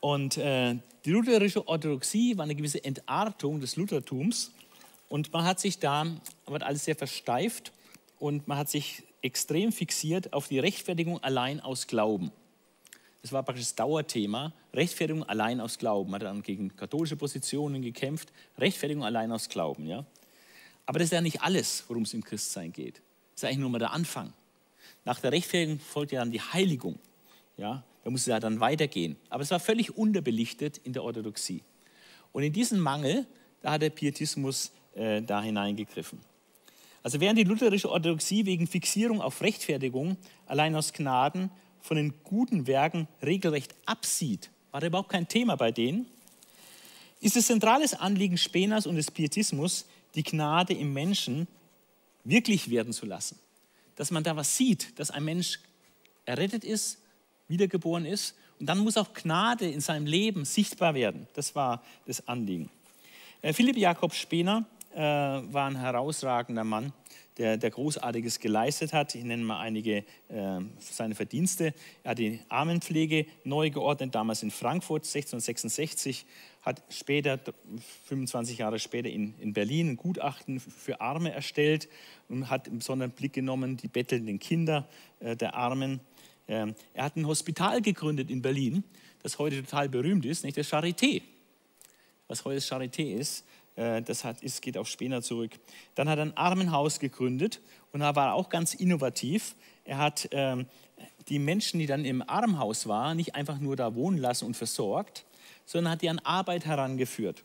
Und äh, die lutherische Orthodoxie war eine gewisse Entartung des Luthertums. Und man hat sich da, wird alles sehr versteift und man hat sich extrem fixiert auf die Rechtfertigung allein aus Glauben. Das war praktisch das Dauerthema, Rechtfertigung allein aus Glauben. Man hat dann gegen katholische Positionen gekämpft, Rechtfertigung allein aus Glauben. Ja? Aber das ist ja nicht alles, worum es im Christsein geht. Das ist eigentlich nur mal der Anfang. Nach der Rechtfertigung folgt ja dann die Heiligung. Ja? Da muss es ja dann weitergehen. Aber es war völlig unterbelichtet in der Orthodoxie. Und in diesen Mangel, da hat der Pietismus äh, da hineingegriffen. Also während die lutherische Orthodoxie wegen Fixierung auf Rechtfertigung allein aus Gnaden von den guten Werken regelrecht absieht, war da überhaupt kein Thema bei denen, ist es zentrales Anliegen Speners und des Pietismus, die Gnade im Menschen wirklich werden zu lassen. Dass man da was sieht, dass ein Mensch errettet ist, wiedergeboren ist und dann muss auch Gnade in seinem Leben sichtbar werden. Das war das Anliegen. Äh, Philipp Jakob Spener äh, war ein herausragender Mann, der, der Großartiges geleistet hat. Ich nenne mal einige äh, seine Verdienste. Er hat die Armenpflege neu geordnet, damals in Frankfurt 1666, hat später, 25 Jahre später in, in Berlin ein Gutachten für Arme erstellt und hat im besonderen Blick genommen die bettelnden Kinder äh, der Armen. Ähm, er hat ein Hospital gegründet in Berlin, das heute total berühmt ist, nicht das Charité. Was heute Charité ist, das hat, ist, geht auf Spener zurück. Dann hat er ein Armenhaus gegründet und da war er auch ganz innovativ. Er hat ähm, die Menschen, die dann im Armenhaus waren, nicht einfach nur da wohnen lassen und versorgt, sondern hat die an Arbeit herangeführt.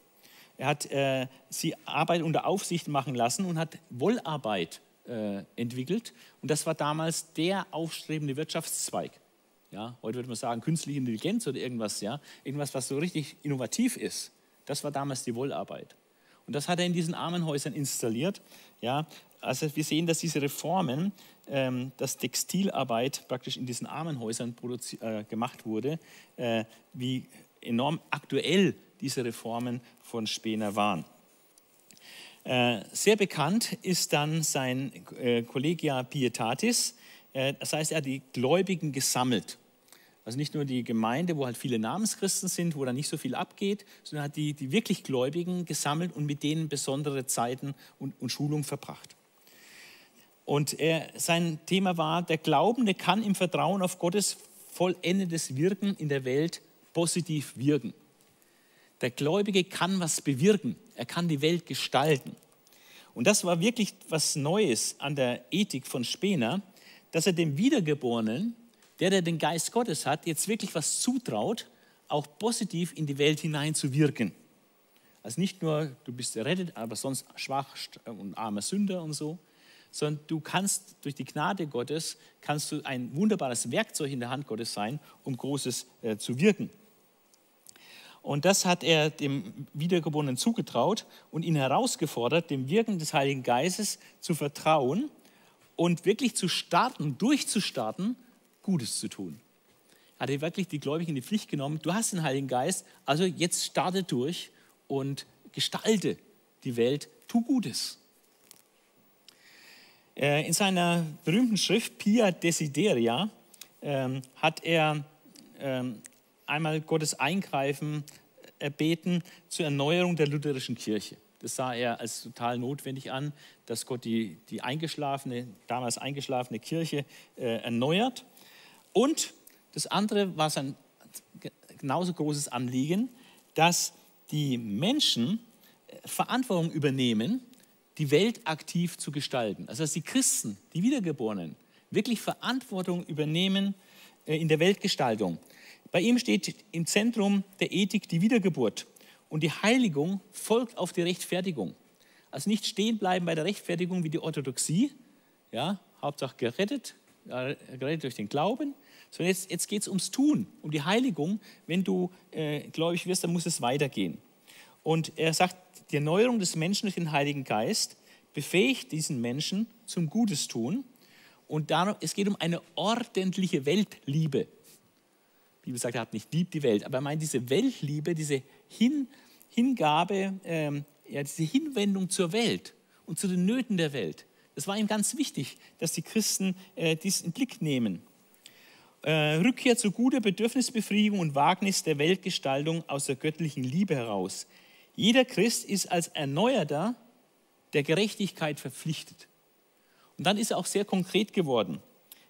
Er hat äh, sie Arbeit unter Aufsicht machen lassen und hat Wollarbeit äh, entwickelt. Und das war damals der aufstrebende Wirtschaftszweig. Ja, heute würde man sagen, künstliche Intelligenz oder irgendwas, ja, irgendwas, was so richtig innovativ ist. Das war damals die Wollarbeit. Und das hat er in diesen Armenhäusern installiert. Ja, also wir sehen, dass diese Reformen, ähm, dass Textilarbeit praktisch in diesen Armenhäusern äh, gemacht wurde, äh, wie enorm aktuell diese Reformen von Spener waren. Äh, sehr bekannt ist dann sein äh, Collegia Pietatis, äh, das heißt, er hat die Gläubigen gesammelt. Also nicht nur die Gemeinde, wo halt viele Namenschristen sind, wo da nicht so viel abgeht, sondern hat die, die wirklich Gläubigen gesammelt und mit denen besondere Zeiten und, und Schulung verbracht. Und er, sein Thema war, der Glaubende kann im Vertrauen auf Gottes vollendetes Wirken in der Welt positiv wirken. Der Gläubige kann was bewirken, er kann die Welt gestalten. Und das war wirklich was Neues an der Ethik von Spener, dass er dem Wiedergeborenen der, der den Geist Gottes hat, jetzt wirklich was zutraut, auch positiv in die Welt hinein zu wirken. Also nicht nur, du bist errettet, aber sonst schwach und armer Sünder und so, sondern du kannst durch die Gnade Gottes, kannst du ein wunderbares Werkzeug in der Hand Gottes sein, um Großes äh, zu wirken. Und das hat er dem Wiedergeborenen zugetraut und ihn herausgefordert, dem Wirken des Heiligen Geistes zu vertrauen und wirklich zu starten, durchzustarten Gutes zu tun. Er hat wirklich die Gläubigen in die Pflicht genommen. Du hast den Heiligen Geist, also jetzt starte durch und gestalte die Welt, tu Gutes. Äh, in seiner berühmten Schrift Pia Desideria ähm, hat er ähm, einmal Gottes Eingreifen erbeten zur Erneuerung der lutherischen Kirche. Das sah er als total notwendig an, dass Gott die, die eingeschlafene, damals eingeschlafene Kirche äh, erneuert. Und das andere war sein genauso großes Anliegen, dass die Menschen äh, Verantwortung übernehmen, die Welt aktiv zu gestalten. Also dass die Christen, die Wiedergeborenen, wirklich Verantwortung übernehmen äh, in der Weltgestaltung. Bei ihm steht im Zentrum der Ethik die Wiedergeburt und die Heiligung folgt auf die Rechtfertigung. Also nicht stehen bleiben bei der Rechtfertigung wie die Orthodoxie, ja, Hauptsache gerettet, gerettet durch den Glauben, sondern jetzt, jetzt geht es ums Tun, um die Heiligung. Wenn du äh, gläubig wirst, dann muss es weitergehen. Und er sagt, die Erneuerung des Menschen durch den Heiligen Geist befähigt diesen Menschen zum Gutes tun. Und darum, es geht um eine ordentliche Weltliebe. Die Bibel sagt, er hat nicht lieb die Welt, aber er meint diese Weltliebe, diese Hin, Hingabe, ähm, ja, diese Hinwendung zur Welt und zu den Nöten der Welt. Das war ihm ganz wichtig, dass die Christen äh, dies in Blick nehmen. Äh, Rückkehr zu guter Bedürfnisbefriedigung und Wagnis der Weltgestaltung aus der göttlichen Liebe heraus. Jeder Christ ist als Erneuerter der Gerechtigkeit verpflichtet. Und dann ist er auch sehr konkret geworden.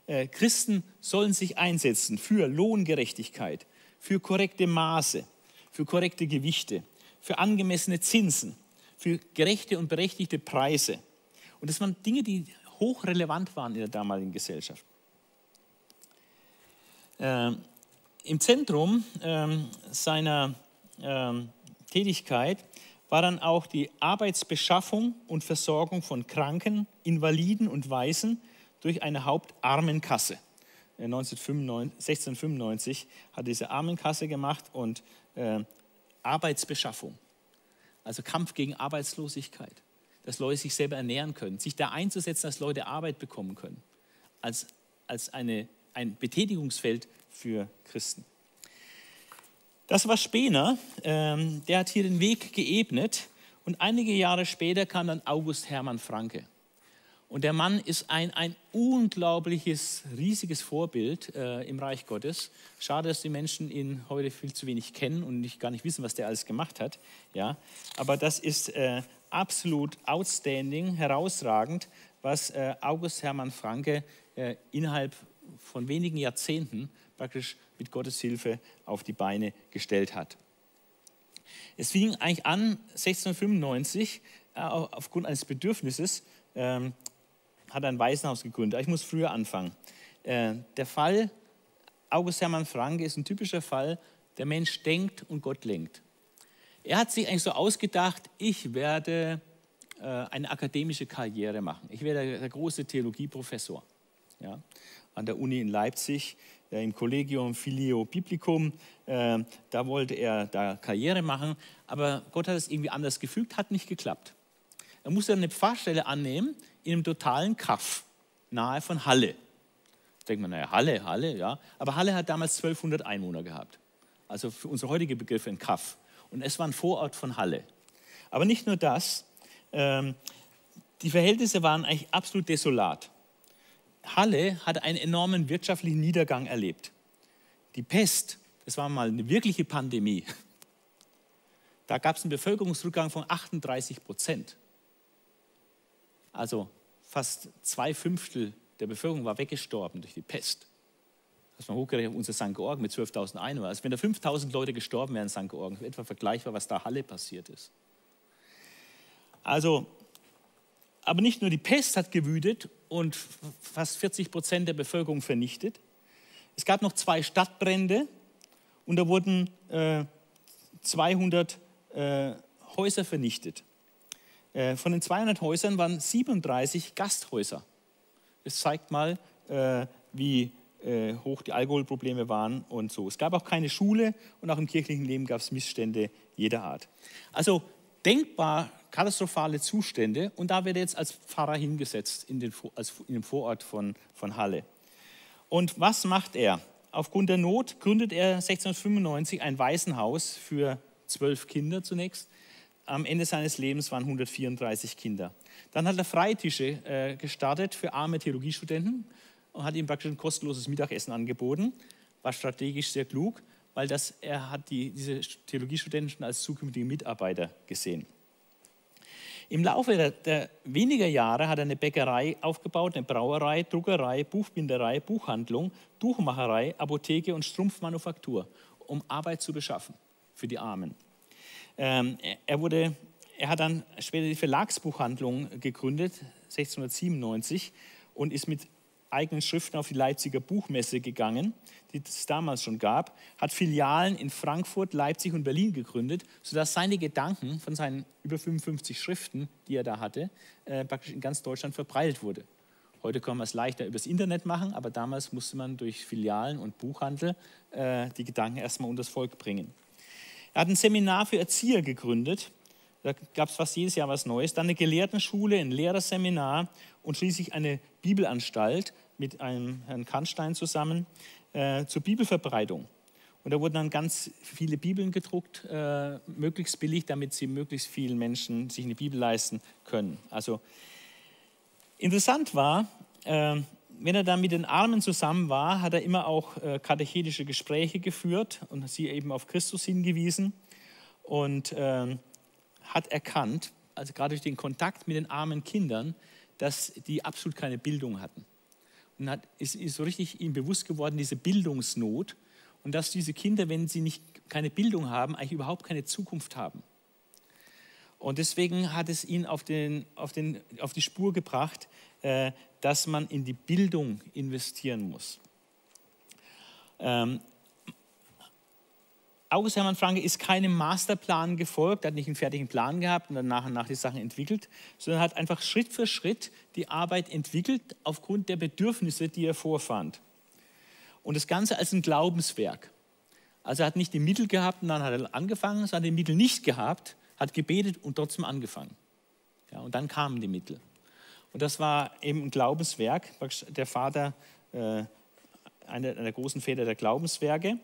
Äh, Christen sollen sich einsetzen für Lohngerechtigkeit, für korrekte Maße, für korrekte Gewichte, für angemessene Zinsen, für gerechte und berechtigte Preise. Und das waren Dinge, die hochrelevant waren in der damaligen Gesellschaft. Äh, Im Zentrum äh, seiner äh, Tätigkeit war dann auch die Arbeitsbeschaffung und Versorgung von Kranken, Invaliden und Waisen durch eine Hauptarmenkasse. 1695 hat er diese Armenkasse gemacht und äh, Arbeitsbeschaffung, also Kampf gegen Arbeitslosigkeit, dass Leute sich selber ernähren können, sich da einzusetzen, dass Leute Arbeit bekommen können, als, als eine ein Betätigungsfeld für Christen. Das war Spener, ähm, der hat hier den Weg geebnet und einige Jahre später kam dann August Hermann Franke. Und der Mann ist ein, ein unglaubliches, riesiges Vorbild äh, im Reich Gottes. Schade, dass die Menschen ihn heute viel zu wenig kennen und nicht, gar nicht wissen, was der alles gemacht hat. Ja? Aber das ist äh, absolut outstanding, herausragend, was äh, August Hermann Franke äh, innerhalb von wenigen Jahrzehnten praktisch mit Gottes Hilfe auf die Beine gestellt hat. Es fing eigentlich an 1695 äh, aufgrund eines Bedürfnisses, ähm, hat er ein Waisenhaus gegründet. Ich muss früher anfangen. Äh, der Fall August Hermann Franke ist ein typischer Fall, der Mensch denkt und Gott lenkt. Er hat sich eigentlich so ausgedacht, ich werde äh, eine akademische Karriere machen. Ich werde der, der große Theologieprofessor ja, an der Uni in Leipzig äh, im Collegium Filio Biblicum. Äh, da wollte er da Karriere machen, aber Gott hat es irgendwie anders gefügt, hat nicht geklappt. Er musste eine Pfarrstelle annehmen in einem totalen Kaff, nahe von Halle. Da denkt man, naja, Halle, Halle, ja. Aber Halle hat damals 1200 Einwohner gehabt. Also für unsere heutige Begriffe ein Kaff. Und es war ein Vorort von Halle. Aber nicht nur das, ähm, die Verhältnisse waren eigentlich absolut desolat. Halle hat einen enormen wirtschaftlichen Niedergang erlebt. Die Pest, das war mal eine wirkliche Pandemie. Da gab es einen Bevölkerungsrückgang von 38 Prozent. Also fast zwei Fünftel der Bevölkerung war weggestorben durch die Pest. Das war hochgerechnet unser St. Georgen mit 12.000 Einwohnern. Also wenn da 5.000 Leute gestorben wären in St. Georgen, etwa vergleichbar, was da Halle passiert ist. Also, aber nicht nur die Pest hat gewütet und fast 40 Prozent der Bevölkerung vernichtet. Es gab noch zwei Stadtbrände und da wurden äh, 200 äh, Häuser vernichtet. Äh, von den 200 Häusern waren 37 Gasthäuser. Das zeigt mal, äh, wie äh, hoch die Alkoholprobleme waren und so. Es gab auch keine Schule und auch im kirchlichen Leben gab es Missstände jeder Art. Also denkbar katastrophale Zustände und da wird er jetzt als Pfarrer hingesetzt in, den, als, in dem Vorort von, von Halle. Und was macht er? Aufgrund der Not gründet er 1695 ein Waisenhaus für zwölf Kinder zunächst am Ende seines Lebens waren 134 Kinder. Dann hat er Freitische äh, gestartet für arme Theologiestudenten und hat ihnen praktisch ein kostenloses Mittagessen angeboten. War strategisch sehr klug, weil das, er hat die, diese Theologiestudenten als zukünftige Mitarbeiter gesehen. Im Laufe der, der, weniger Jahre hat er eine Bäckerei aufgebaut, eine Brauerei, Druckerei, Buchbinderei, Buchhandlung, Tuchmacherei, Apotheke und Strumpfmanufaktur, um Arbeit zu beschaffen für die Armen. Ähm, er, wurde, er hat dann später die Verlagsbuchhandlung gegründet, 1697, und ist mit eigenen Schriften auf die Leipziger Buchmesse gegangen, die es damals schon gab, hat Filialen in Frankfurt, Leipzig und Berlin gegründet, sodass seine Gedanken von seinen über 55 Schriften, die er da hatte, äh, praktisch in ganz Deutschland verbreitet wurde. Heute kann man es leichter übers Internet machen, aber damals musste man durch Filialen und Buchhandel äh, die Gedanken erstmal unter das Volk bringen. Er hat ein Seminar für Erzieher gegründet. Da gab es fast jedes Jahr was Neues. Dann eine Gelehrtenschule, ein Lehrerseminar und schließlich eine Bibelanstalt mit einem Herrn Kannstein zusammen äh, zur Bibelverbreitung. Und da wurden dann ganz viele Bibeln gedruckt, äh, möglichst billig, damit sie möglichst vielen Menschen sich eine Bibel leisten können. Also interessant war, äh, wenn er dann mit den Armen zusammen war, hat er immer auch äh, katechetische Gespräche geführt und sie eben auf Christus hingewiesen und äh, hat erkannt, also gerade durch den Kontakt mit den armen Kindern, dass die absolut keine Bildung hatten. Und hat, ist, ist so richtig ihm bewusst geworden, diese Bildungsnot und dass diese Kinder, wenn sie nicht, keine Bildung haben, eigentlich überhaupt keine Zukunft haben. Und deswegen hat es ihn auf, den, auf, den, auf die Spur gebracht, äh, dass man in die Bildung investieren muss. Ähm, August Hermann Franke ist keinem Masterplan gefolgt, hat nicht einen fertigen Plan gehabt und dann nach und nach die Sachen entwickelt, sondern hat einfach Schritt für Schritt die Arbeit entwickelt aufgrund der Bedürfnisse, die er vorfand. Und das Ganze als ein Glaubenswerk. Also er hat nicht die Mittel gehabt und dann hat er angefangen, sondern die Mittel nicht gehabt, hat gebetet und trotzdem angefangen. Ja, und dann kamen die Mittel. Und das war eben ein Glaubenswerk, der Vater, äh, einer der großen Väter der Glaubenswerke.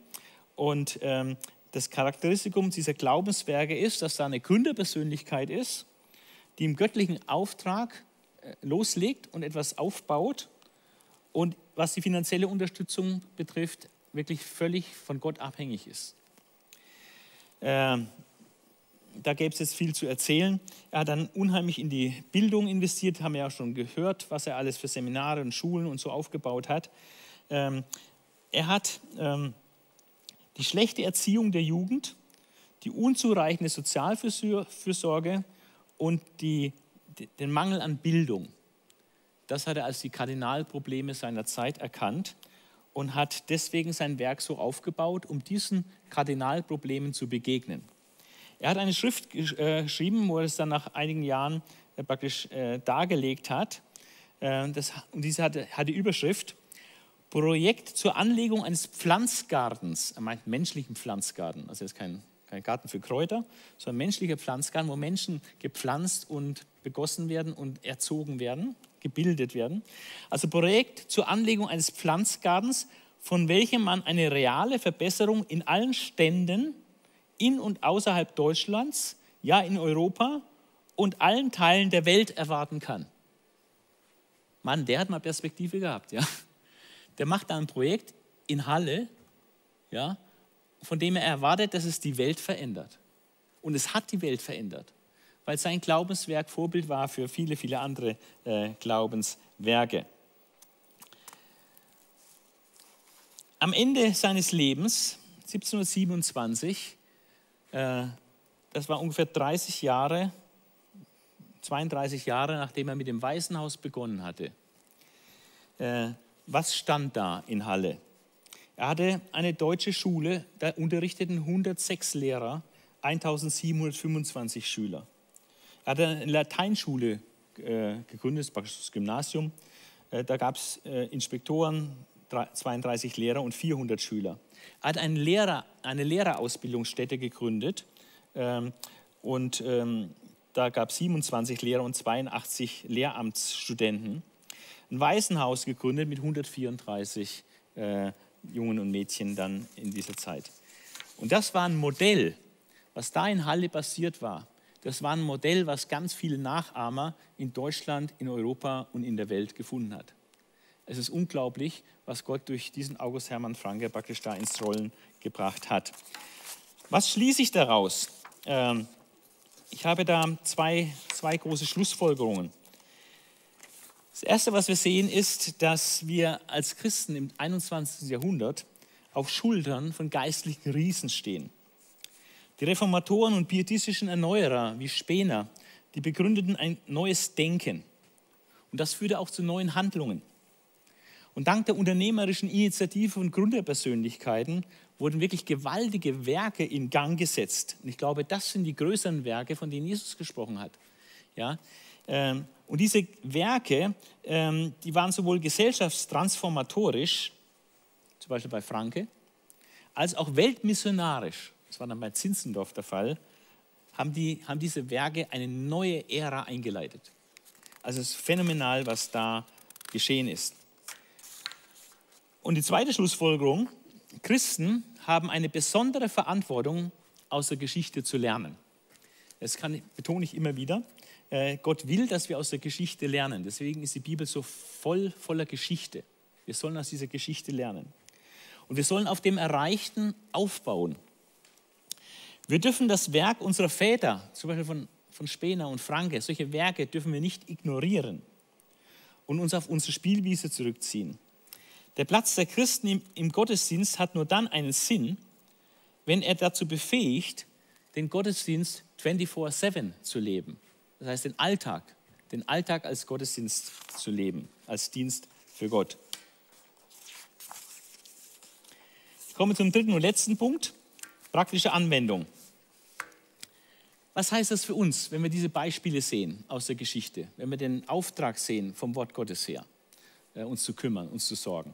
Und ähm, das Charakteristikum dieser Glaubenswerke ist, dass da eine Gründerpersönlichkeit ist, die im göttlichen Auftrag äh, loslegt und etwas aufbaut und was die finanzielle Unterstützung betrifft, wirklich völlig von Gott abhängig ist. Ähm, da gäbe es jetzt viel zu erzählen. Er hat dann unheimlich in die Bildung investiert, haben wir ja schon gehört, was er alles für Seminare und Schulen und so aufgebaut hat. Ähm, er hat ähm, die schlechte Erziehung der Jugend, die unzureichende Sozialfürsorge und die, den Mangel an Bildung. Das hat er als die Kardinalprobleme seiner Zeit erkannt und hat deswegen sein Werk so aufgebaut, um diesen Kardinalproblemen zu begegnen. Er hat eine Schrift äh, geschrieben, wo er es dann nach einigen Jahren äh, praktisch äh, dargelegt hat. Das, und diese hatte, hatte Überschrift Projekt zur Anlegung eines Pflanzgartens. Er meint menschlichen Pflanzgarten, also jetzt kein, kein Garten für Kräuter, sondern menschlicher Pflanzgarten, wo Menschen gepflanzt und begossen werden und erzogen werden, gebildet werden. Also Projekt zur Anlegung eines Pflanzgartens, von welchem man eine reale Verbesserung in allen Ständen in und außerhalb Deutschlands, ja in Europa und allen Teilen der Welt erwarten kann. Mann, der hat mal Perspektive gehabt, ja. Der macht da ein Projekt in Halle, ja, von dem er erwartet, dass es die Welt verändert. Und es hat die Welt verändert, weil sein Glaubenswerk Vorbild war für viele, viele andere äh, Glaubenswerke. Am Ende seines Lebens, 1727, äh, das war ungefähr 30 Jahre, 32 Jahre, nachdem er mit dem Waisenhaus begonnen hatte. Äh, was stand da in Halle? Er hatte eine deutsche Schule, da unterrichteten 106 Lehrer, 1725 Schüler. Er hatte eine Lateinschule äh, gegründet, das Gymnasium. Da gab es Inspektoren, 32 Lehrer und 400 Schüler. Er hat eine, Lehrer, eine Lehrerausbildungsstätte gegründet ähm, und ähm, da gab es 27 Lehrer und 82 Lehramtsstudenten. Ein Waisenhaus gegründet mit 134 äh, Jungen und Mädchen dann in dieser Zeit. Und das war ein Modell, was da in Halle passiert war. Das war ein Modell, was ganz viele Nachahmer in Deutschland, in Europa und in der Welt gefunden hat. Es ist unglaublich, was Gott durch diesen August Hermann Franke praktisch da ins Rollen gebracht hat. Was schließe ich daraus? Ähm, ich habe da zwei, zwei große Schlussfolgerungen. Das Erste, was wir sehen, ist, dass wir als Christen im 21. Jahrhundert auf Schultern von geistlichen Riesen stehen. Die Reformatoren und pietistischen Erneuerer wie Spener, die begründeten ein neues Denken. Und das führte auch zu neuen Handlungen. Und dank der unternehmerischen Initiative und Gründerpersönlichkeiten wurden wirklich gewaltige Werke in Gang gesetzt. Und ich glaube, das sind die größeren Werke, von denen Jesus gesprochen hat. Ja? Ähm, und diese Werke, ähm, die waren sowohl gesellschaftstransformatorisch, zum Beispiel bei Franke, als auch weltmissionarisch, das war dann bei Zinzendorf der Fall, haben, die, haben diese Werke eine neue Ära eingeleitet. Also es ist phänomenal, was da geschehen ist. Und die zweite Schlussfolgerung, Christen haben eine besondere Verantwortung, aus der Geschichte zu lernen. Das kann, betone ich immer wieder. Äh, Gott will, dass wir aus der Geschichte lernen. Deswegen ist die Bibel so voll voller Geschichte. Wir sollen aus dieser Geschichte lernen. Und wir sollen auf dem Erreichten aufbauen. Wir dürfen das Werk unserer Väter, zum Beispiel von, von Spener und Franke, solche Werke dürfen wir nicht ignorieren und uns auf unsere Spielwiese zurückziehen. Der Platz der Christen im, im Gottesdienst hat nur dann einen Sinn, wenn er dazu befähigt, den Gottesdienst 24-7 zu leben. Das heißt, den Alltag, den Alltag als Gottesdienst zu leben, als Dienst für Gott. Ich komme zum dritten und letzten Punkt, praktische Anwendung. Was heißt das für uns, wenn wir diese Beispiele sehen aus der Geschichte, wenn wir den Auftrag sehen vom Wort Gottes her, äh, uns zu kümmern, uns zu sorgen?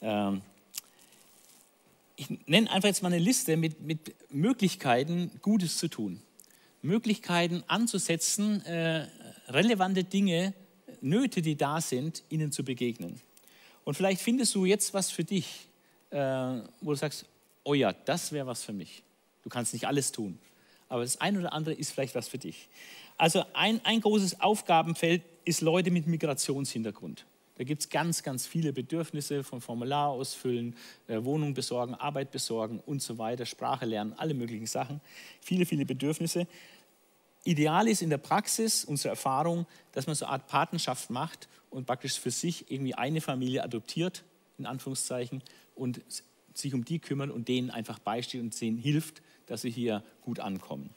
Ähm, ich nenne einfach jetzt mal eine Liste mit, mit Möglichkeiten, Gutes zu tun. Möglichkeiten anzusetzen, äh, relevante Dinge, Nöte, die da sind, ihnen zu begegnen. Und vielleicht findest du jetzt was für dich, äh, wo du sagst, oh ja, das wäre was für mich. Du kannst nicht alles tun, aber das eine oder andere ist vielleicht was für dich. Also ein, ein großes Aufgabenfeld ist Leute mit Migrationshintergrund. Da gibt es ganz, ganz viele Bedürfnisse von Formular ausfüllen, äh, Wohnung besorgen, Arbeit besorgen und so weiter, Sprache lernen, alle möglichen Sachen. Viele, viele Bedürfnisse. Ideal ist in der Praxis, unsere Erfahrung, dass man so eine Art Patenschaft macht und praktisch für sich irgendwie eine Familie adoptiert, in Anführungszeichen, und sich um die kümmert und denen einfach beisteht und denen hilft, dass sie hier gut ankommen.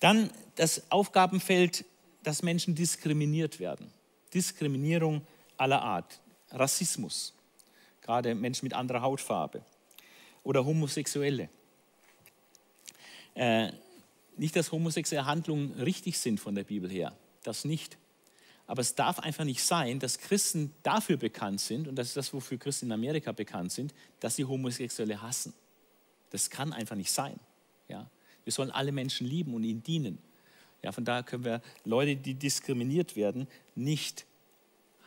Dann das Aufgabenfeld, dass Menschen diskriminiert werden. Diskriminierung aller Art. Rassismus, gerade Menschen mit anderer Hautfarbe oder Homosexuelle. Äh, nicht, dass homosexuelle Handlungen richtig sind von der Bibel her, das nicht. Aber es darf einfach nicht sein, dass Christen dafür bekannt sind, und das ist das, wofür Christen in Amerika bekannt sind, dass sie Homosexuelle hassen. Das kann einfach nicht sein. Ja? Wir sollen alle Menschen lieben und ihnen dienen. Ja, von daher können wir Leute, die diskriminiert werden, nicht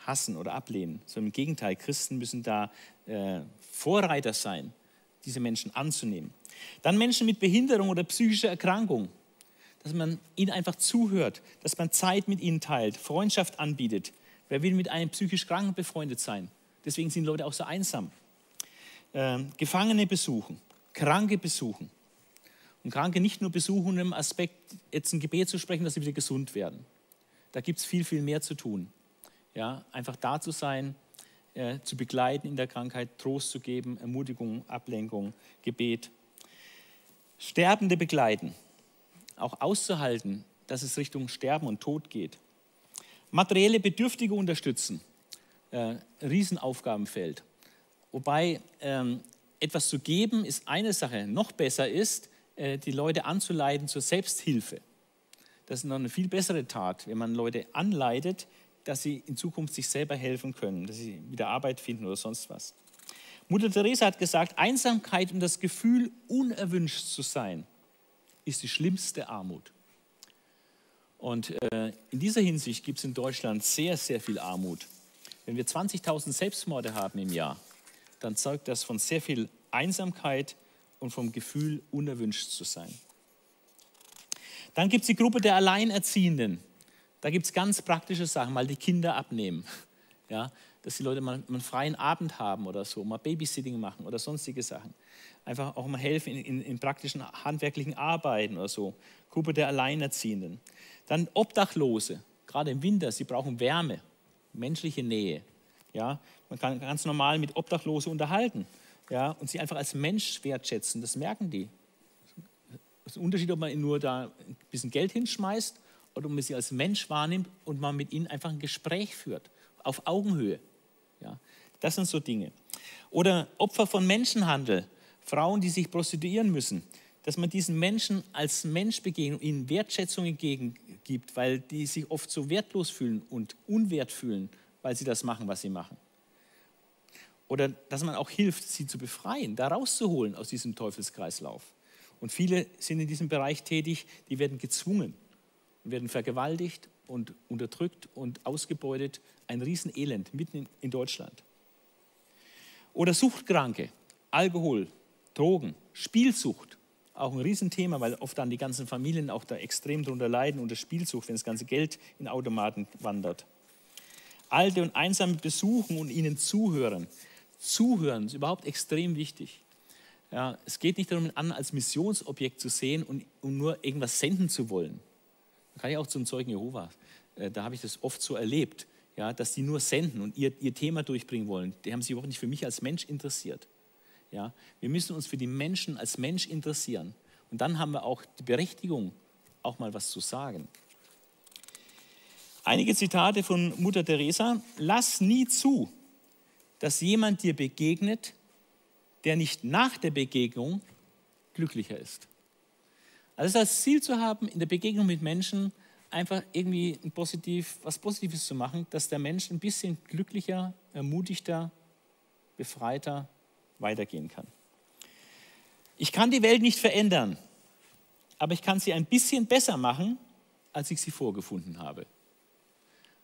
hassen oder ablehnen, sondern im Gegenteil, Christen müssen da äh, Vorreiter sein, diese Menschen anzunehmen. Dann Menschen mit Behinderung oder psychischer Erkrankung, dass man ihnen einfach zuhört, dass man Zeit mit ihnen teilt, Freundschaft anbietet. Wer will mit einem psychisch Kranken befreundet sein? Deswegen sind Leute auch so einsam. Äh, Gefangene besuchen, Kranke besuchen. Und Kranke nicht nur besuchen, im Aspekt, jetzt ein Gebet zu sprechen, dass sie wieder gesund werden. Da gibt es viel, viel mehr zu tun. Ja, einfach da zu sein, äh, zu begleiten in der Krankheit, Trost zu geben, Ermutigung, Ablenkung, Gebet. Sterbende begleiten, auch auszuhalten, dass es Richtung Sterben und Tod geht. Materielle Bedürftige unterstützen, äh, Riesenaufgabenfeld. Wobei ähm, etwas zu geben ist eine Sache, noch besser ist, äh, die Leute anzuleiten zur Selbsthilfe. Das ist noch eine viel bessere Tat, wenn man Leute anleitet, dass sie in Zukunft sich selber helfen können, dass sie wieder Arbeit finden oder sonst was. Mutter Teresa hat gesagt, Einsamkeit und das Gefühl, unerwünscht zu sein, ist die schlimmste Armut. Und äh, in dieser Hinsicht gibt es in Deutschland sehr, sehr viel Armut. Wenn wir 20.000 Selbstmorde haben im Jahr, dann zeugt das von sehr viel Einsamkeit und vom Gefühl, unerwünscht zu sein. Dann gibt es die Gruppe der Alleinerziehenden. Da gibt es ganz praktische Sachen, mal die Kinder abnehmen. Ja, dass die Leute mal, einen freien Abend haben oder so, mal Babysitting machen oder sonstige Sachen. Einfach auch mal helfen in, in, in praktischen handwerklichen Arbeiten oder so. Gruppe der Alleinerziehenden. Dann Obdachlose, gerade im Winter, sie brauchen Wärme, menschliche Nähe. Ja, man kann ganz normal mit Obdachlosen unterhalten ja, und sie einfach als Mensch wertschätzen. Das merken die. Es ist ein Unterschied, ob man nur da ein bisschen Geld hinschmeißt oder man sie als Mensch wahrnimmt und man mit ihnen einfach ein Gespräch führt, auf Augenhöhe. Ja, das sind so Dinge. Oder Opfer von Menschenhandel, Frauen, die sich prostituieren müssen, dass man diesen Menschen als Mensch begegnet und ihnen Wertschätzung entgegengibt, weil die sich oft so wertlos fühlen und unwert fühlen, weil sie das machen, was sie machen. Oder dass man auch hilft, sie zu befreien, da rauszuholen aus diesem Teufelskreislauf. Und viele sind in diesem Bereich tätig, die werden gezwungen werden vergewaltigt und unterdrückt und ausgebeutet. Ein Riesenelend mitten in Deutschland. Oder Suchtkranke, Alkohol, Drogen, Spielsucht. Auch ein Riesenthema, weil oft dann die ganzen Familien auch da extrem darunter leiden unter Spielsucht, wenn das ganze Geld in Automaten wandert. Alte und Einsame besuchen und ihnen zuhören. Zuhören ist überhaupt extrem wichtig. Ja, es geht nicht darum, an als Missionsobjekt zu sehen und um nur irgendwas senden zu wollen. Kann ich auch zum Zeugen Jehova. Äh, da habe ich das oft so erlebt, ja, dass die nur senden und ihr, ihr Thema durchbringen wollen. Die haben sich überhaupt nicht für mich als Mensch interessiert. Ja, wir müssen uns für die Menschen als Mensch interessieren. Und dann haben wir auch die Berechtigung, auch mal was zu sagen. Einige Zitate von Mutter Teresa. Lass nie zu, dass jemand dir begegnet, der nicht nach der Begegnung glücklicher ist. Also das Ziel zu haben, in der Begegnung mit Menschen einfach irgendwie ein Positiv, was Positives zu machen, dass der Mensch ein bisschen glücklicher, ermutigter, befreiter weitergehen kann. Ich kann die Welt nicht verändern, aber ich kann sie ein bisschen besser machen, als ich sie vorgefunden habe.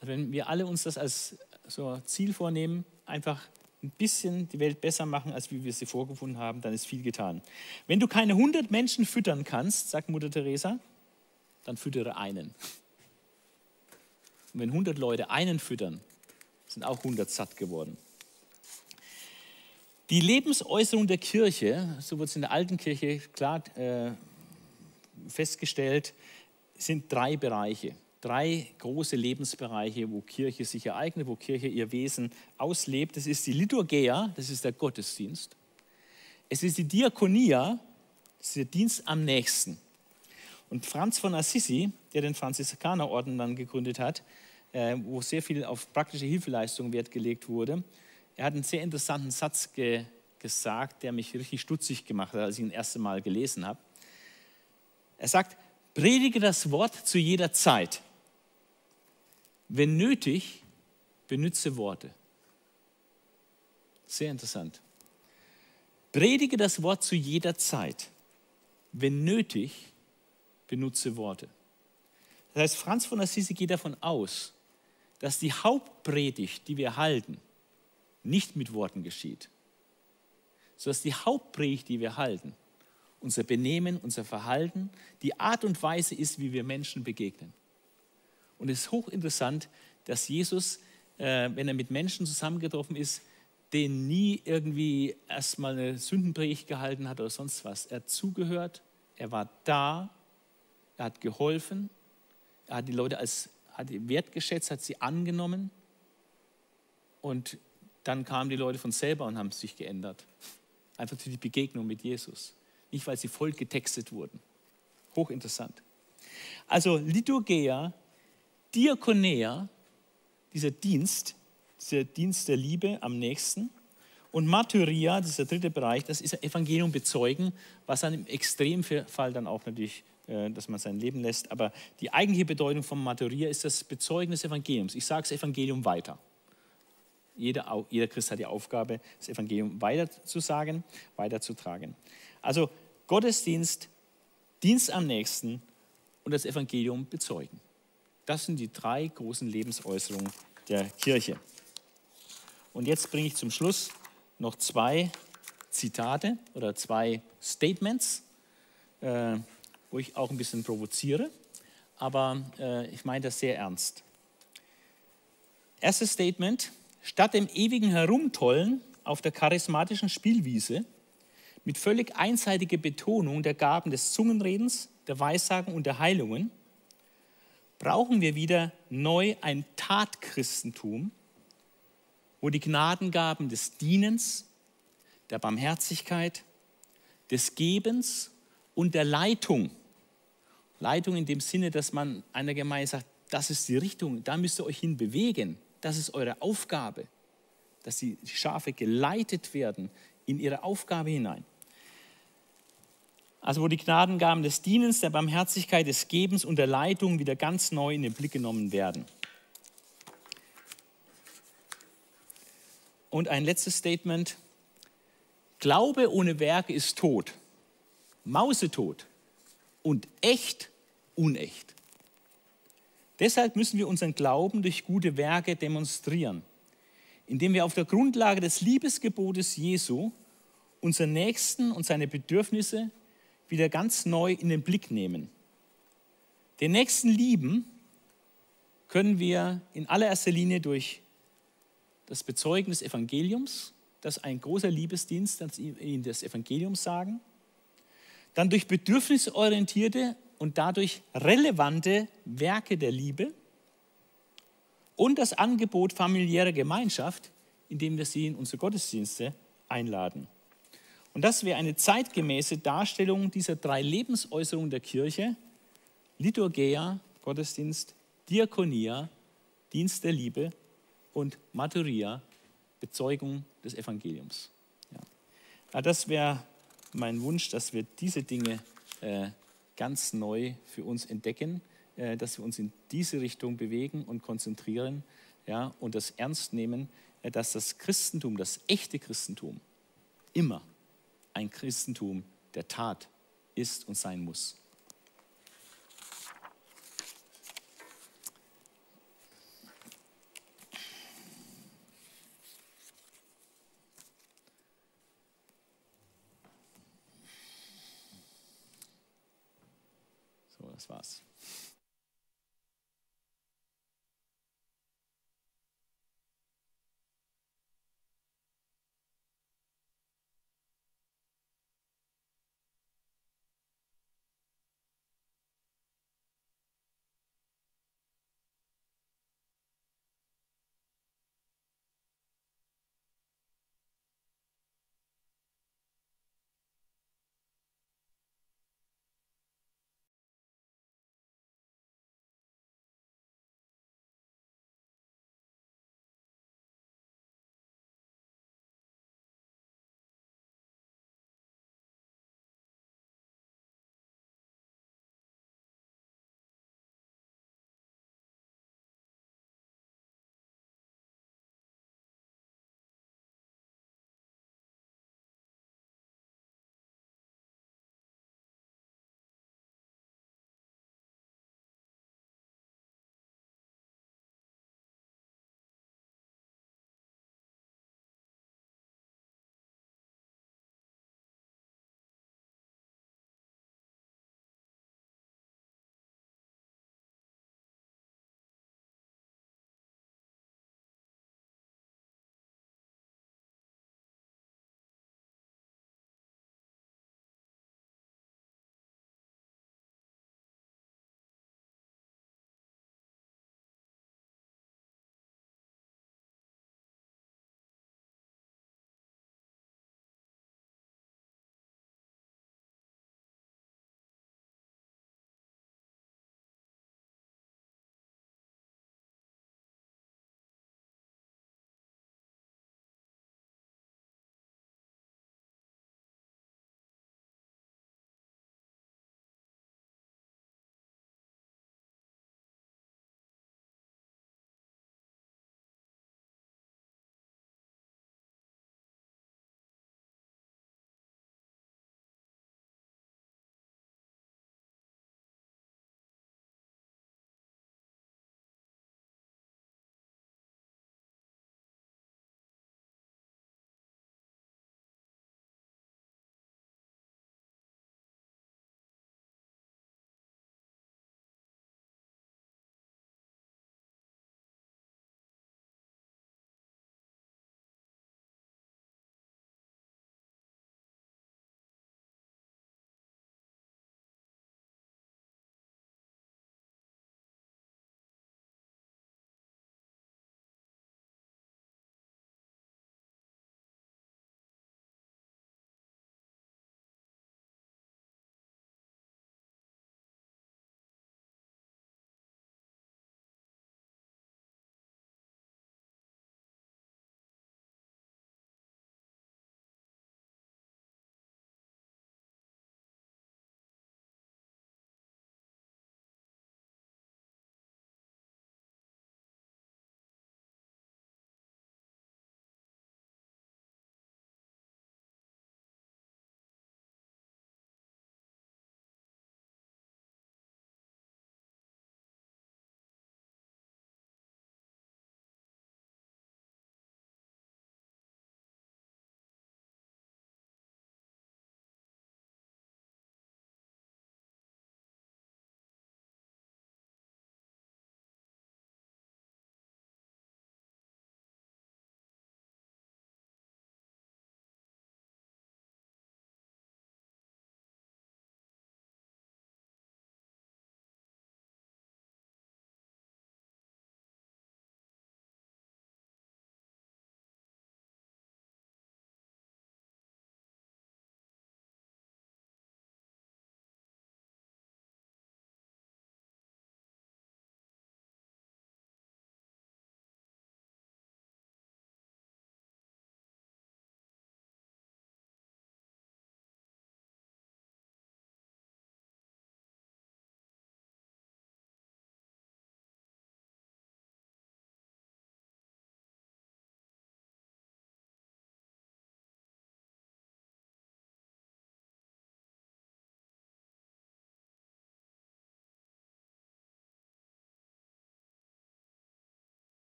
Also wenn wir alle uns das als so Ziel vornehmen, einfach ein bisschen die Welt besser machen, als wie wir sie vorgefunden haben, dann ist viel getan. Wenn du keine 100 Menschen füttern kannst, sagt Mutter Teresa, dann füttere einen. Und wenn 100 Leute einen füttern, sind auch 100 satt geworden. Die Lebensäußerung der Kirche, so wird es in der alten Kirche klar äh, festgestellt, sind drei Bereiche. Drei große Lebensbereiche, wo Kirche sich ereignet, wo Kirche ihr Wesen auslebt. Das ist die Liturgia, das ist der Gottesdienst. Es ist die Diakonia, das ist der Dienst am nächsten. Und Franz von Assisi, der den Franziskanerorden dann gegründet hat, äh, wo sehr viel auf praktische Hilfeleistung Wert gelegt wurde, er hat einen sehr interessanten Satz ge gesagt, der mich richtig stutzig gemacht hat, als ich ihn das erste Mal gelesen habe. Er sagt, predige das Wort zu jeder Zeit. Wenn nötig, benütze Worte. Sehr interessant. Predige das Wort zu jeder Zeit. Wenn nötig, benutze Worte. Das heißt, Franz von Assisi geht davon aus, dass die Hauptpredigt, die wir halten, nicht mit Worten geschieht, sondern dass die Hauptpredigt, die wir halten, unser Benehmen, unser Verhalten, die Art und Weise ist, wie wir Menschen begegnen. Und es ist hochinteressant, dass Jesus, äh, wenn er mit Menschen zusammengetroffen ist, den nie irgendwie erstmal eine Sündenpredigt gehalten hat oder sonst was. Er hat zugehört, er war da, er hat geholfen, er hat die Leute als hat wertgeschätzt, hat sie angenommen und dann kamen die Leute von selber und haben sich geändert. Einfach durch die Begegnung mit Jesus. Nicht, weil sie voll getextet wurden. Hochinteressant. Also Liturgia, Diakonea, dieser Dienst, dieser Dienst der Liebe am nächsten. Und Martyria, dieser dritte Bereich, das ist Evangelium bezeugen, was dann im Extremfall dann auch natürlich, äh, dass man sein Leben lässt. Aber die eigentliche Bedeutung von Martyria ist das Bezeugen des Evangeliums. Ich sage das Evangelium weiter. Jeder, jeder Christ hat die Aufgabe, das Evangelium weiterzusagen, weiterzutragen. Also Gottesdienst, Dienst am Nächsten und das Evangelium bezeugen. Das sind die drei großen Lebensäußerungen der Kirche. Und jetzt bringe ich zum Schluss noch zwei Zitate oder zwei Statements, äh, wo ich auch ein bisschen provoziere, aber äh, ich meine das sehr ernst. Erstes Statement, Statt dem ewigen Herumtollen auf der charismatischen Spielwiese mit völlig einseitiger Betonung der Gaben des Zungenredens, der Weissagen und der Heilungen, brauchen wir wieder neu ein Tatchristentum, wo die Gnadengaben des Dienens, der Barmherzigkeit, des Gebens und der Leitung, Leitung in dem Sinne, dass man einer Gemeinde sagt, das ist die Richtung, da müsst ihr euch hin bewegen, das ist eure Aufgabe, dass die Schafe geleitet werden in ihre Aufgabe hinein. Also wo die Gnadengaben des Dienens, der Barmherzigkeit, des Gebens und der Leitung wieder ganz neu in den Blick genommen werden. Und ein letztes Statement. Glaube ohne Werke ist tot, mausetot und echt unecht. Deshalb müssen wir unseren Glauben durch gute Werke demonstrieren, indem wir auf der Grundlage des Liebesgebotes Jesu unseren Nächsten und seine Bedürfnisse wieder ganz neu in den Blick nehmen. Den Nächsten lieben können wir in allererster Linie durch das Bezeugen des Evangeliums, das ein großer Liebesdienst, wir ihnen das Evangelium sagen, dann durch bedürfnisorientierte und dadurch relevante Werke der Liebe und das Angebot familiärer Gemeinschaft, indem wir sie in unsere Gottesdienste einladen. Und das wäre eine zeitgemäße Darstellung dieser drei Lebensäußerungen der Kirche, Liturgia, Gottesdienst, Diakonia, Dienst der Liebe und Maturia, Bezeugung des Evangeliums. Ja. Das wäre mein Wunsch, dass wir diese Dinge äh, ganz neu für uns entdecken, äh, dass wir uns in diese Richtung bewegen und konzentrieren ja, und das ernst nehmen, äh, dass das Christentum, das echte Christentum, immer ein Christentum der Tat ist und sein muss. das war's.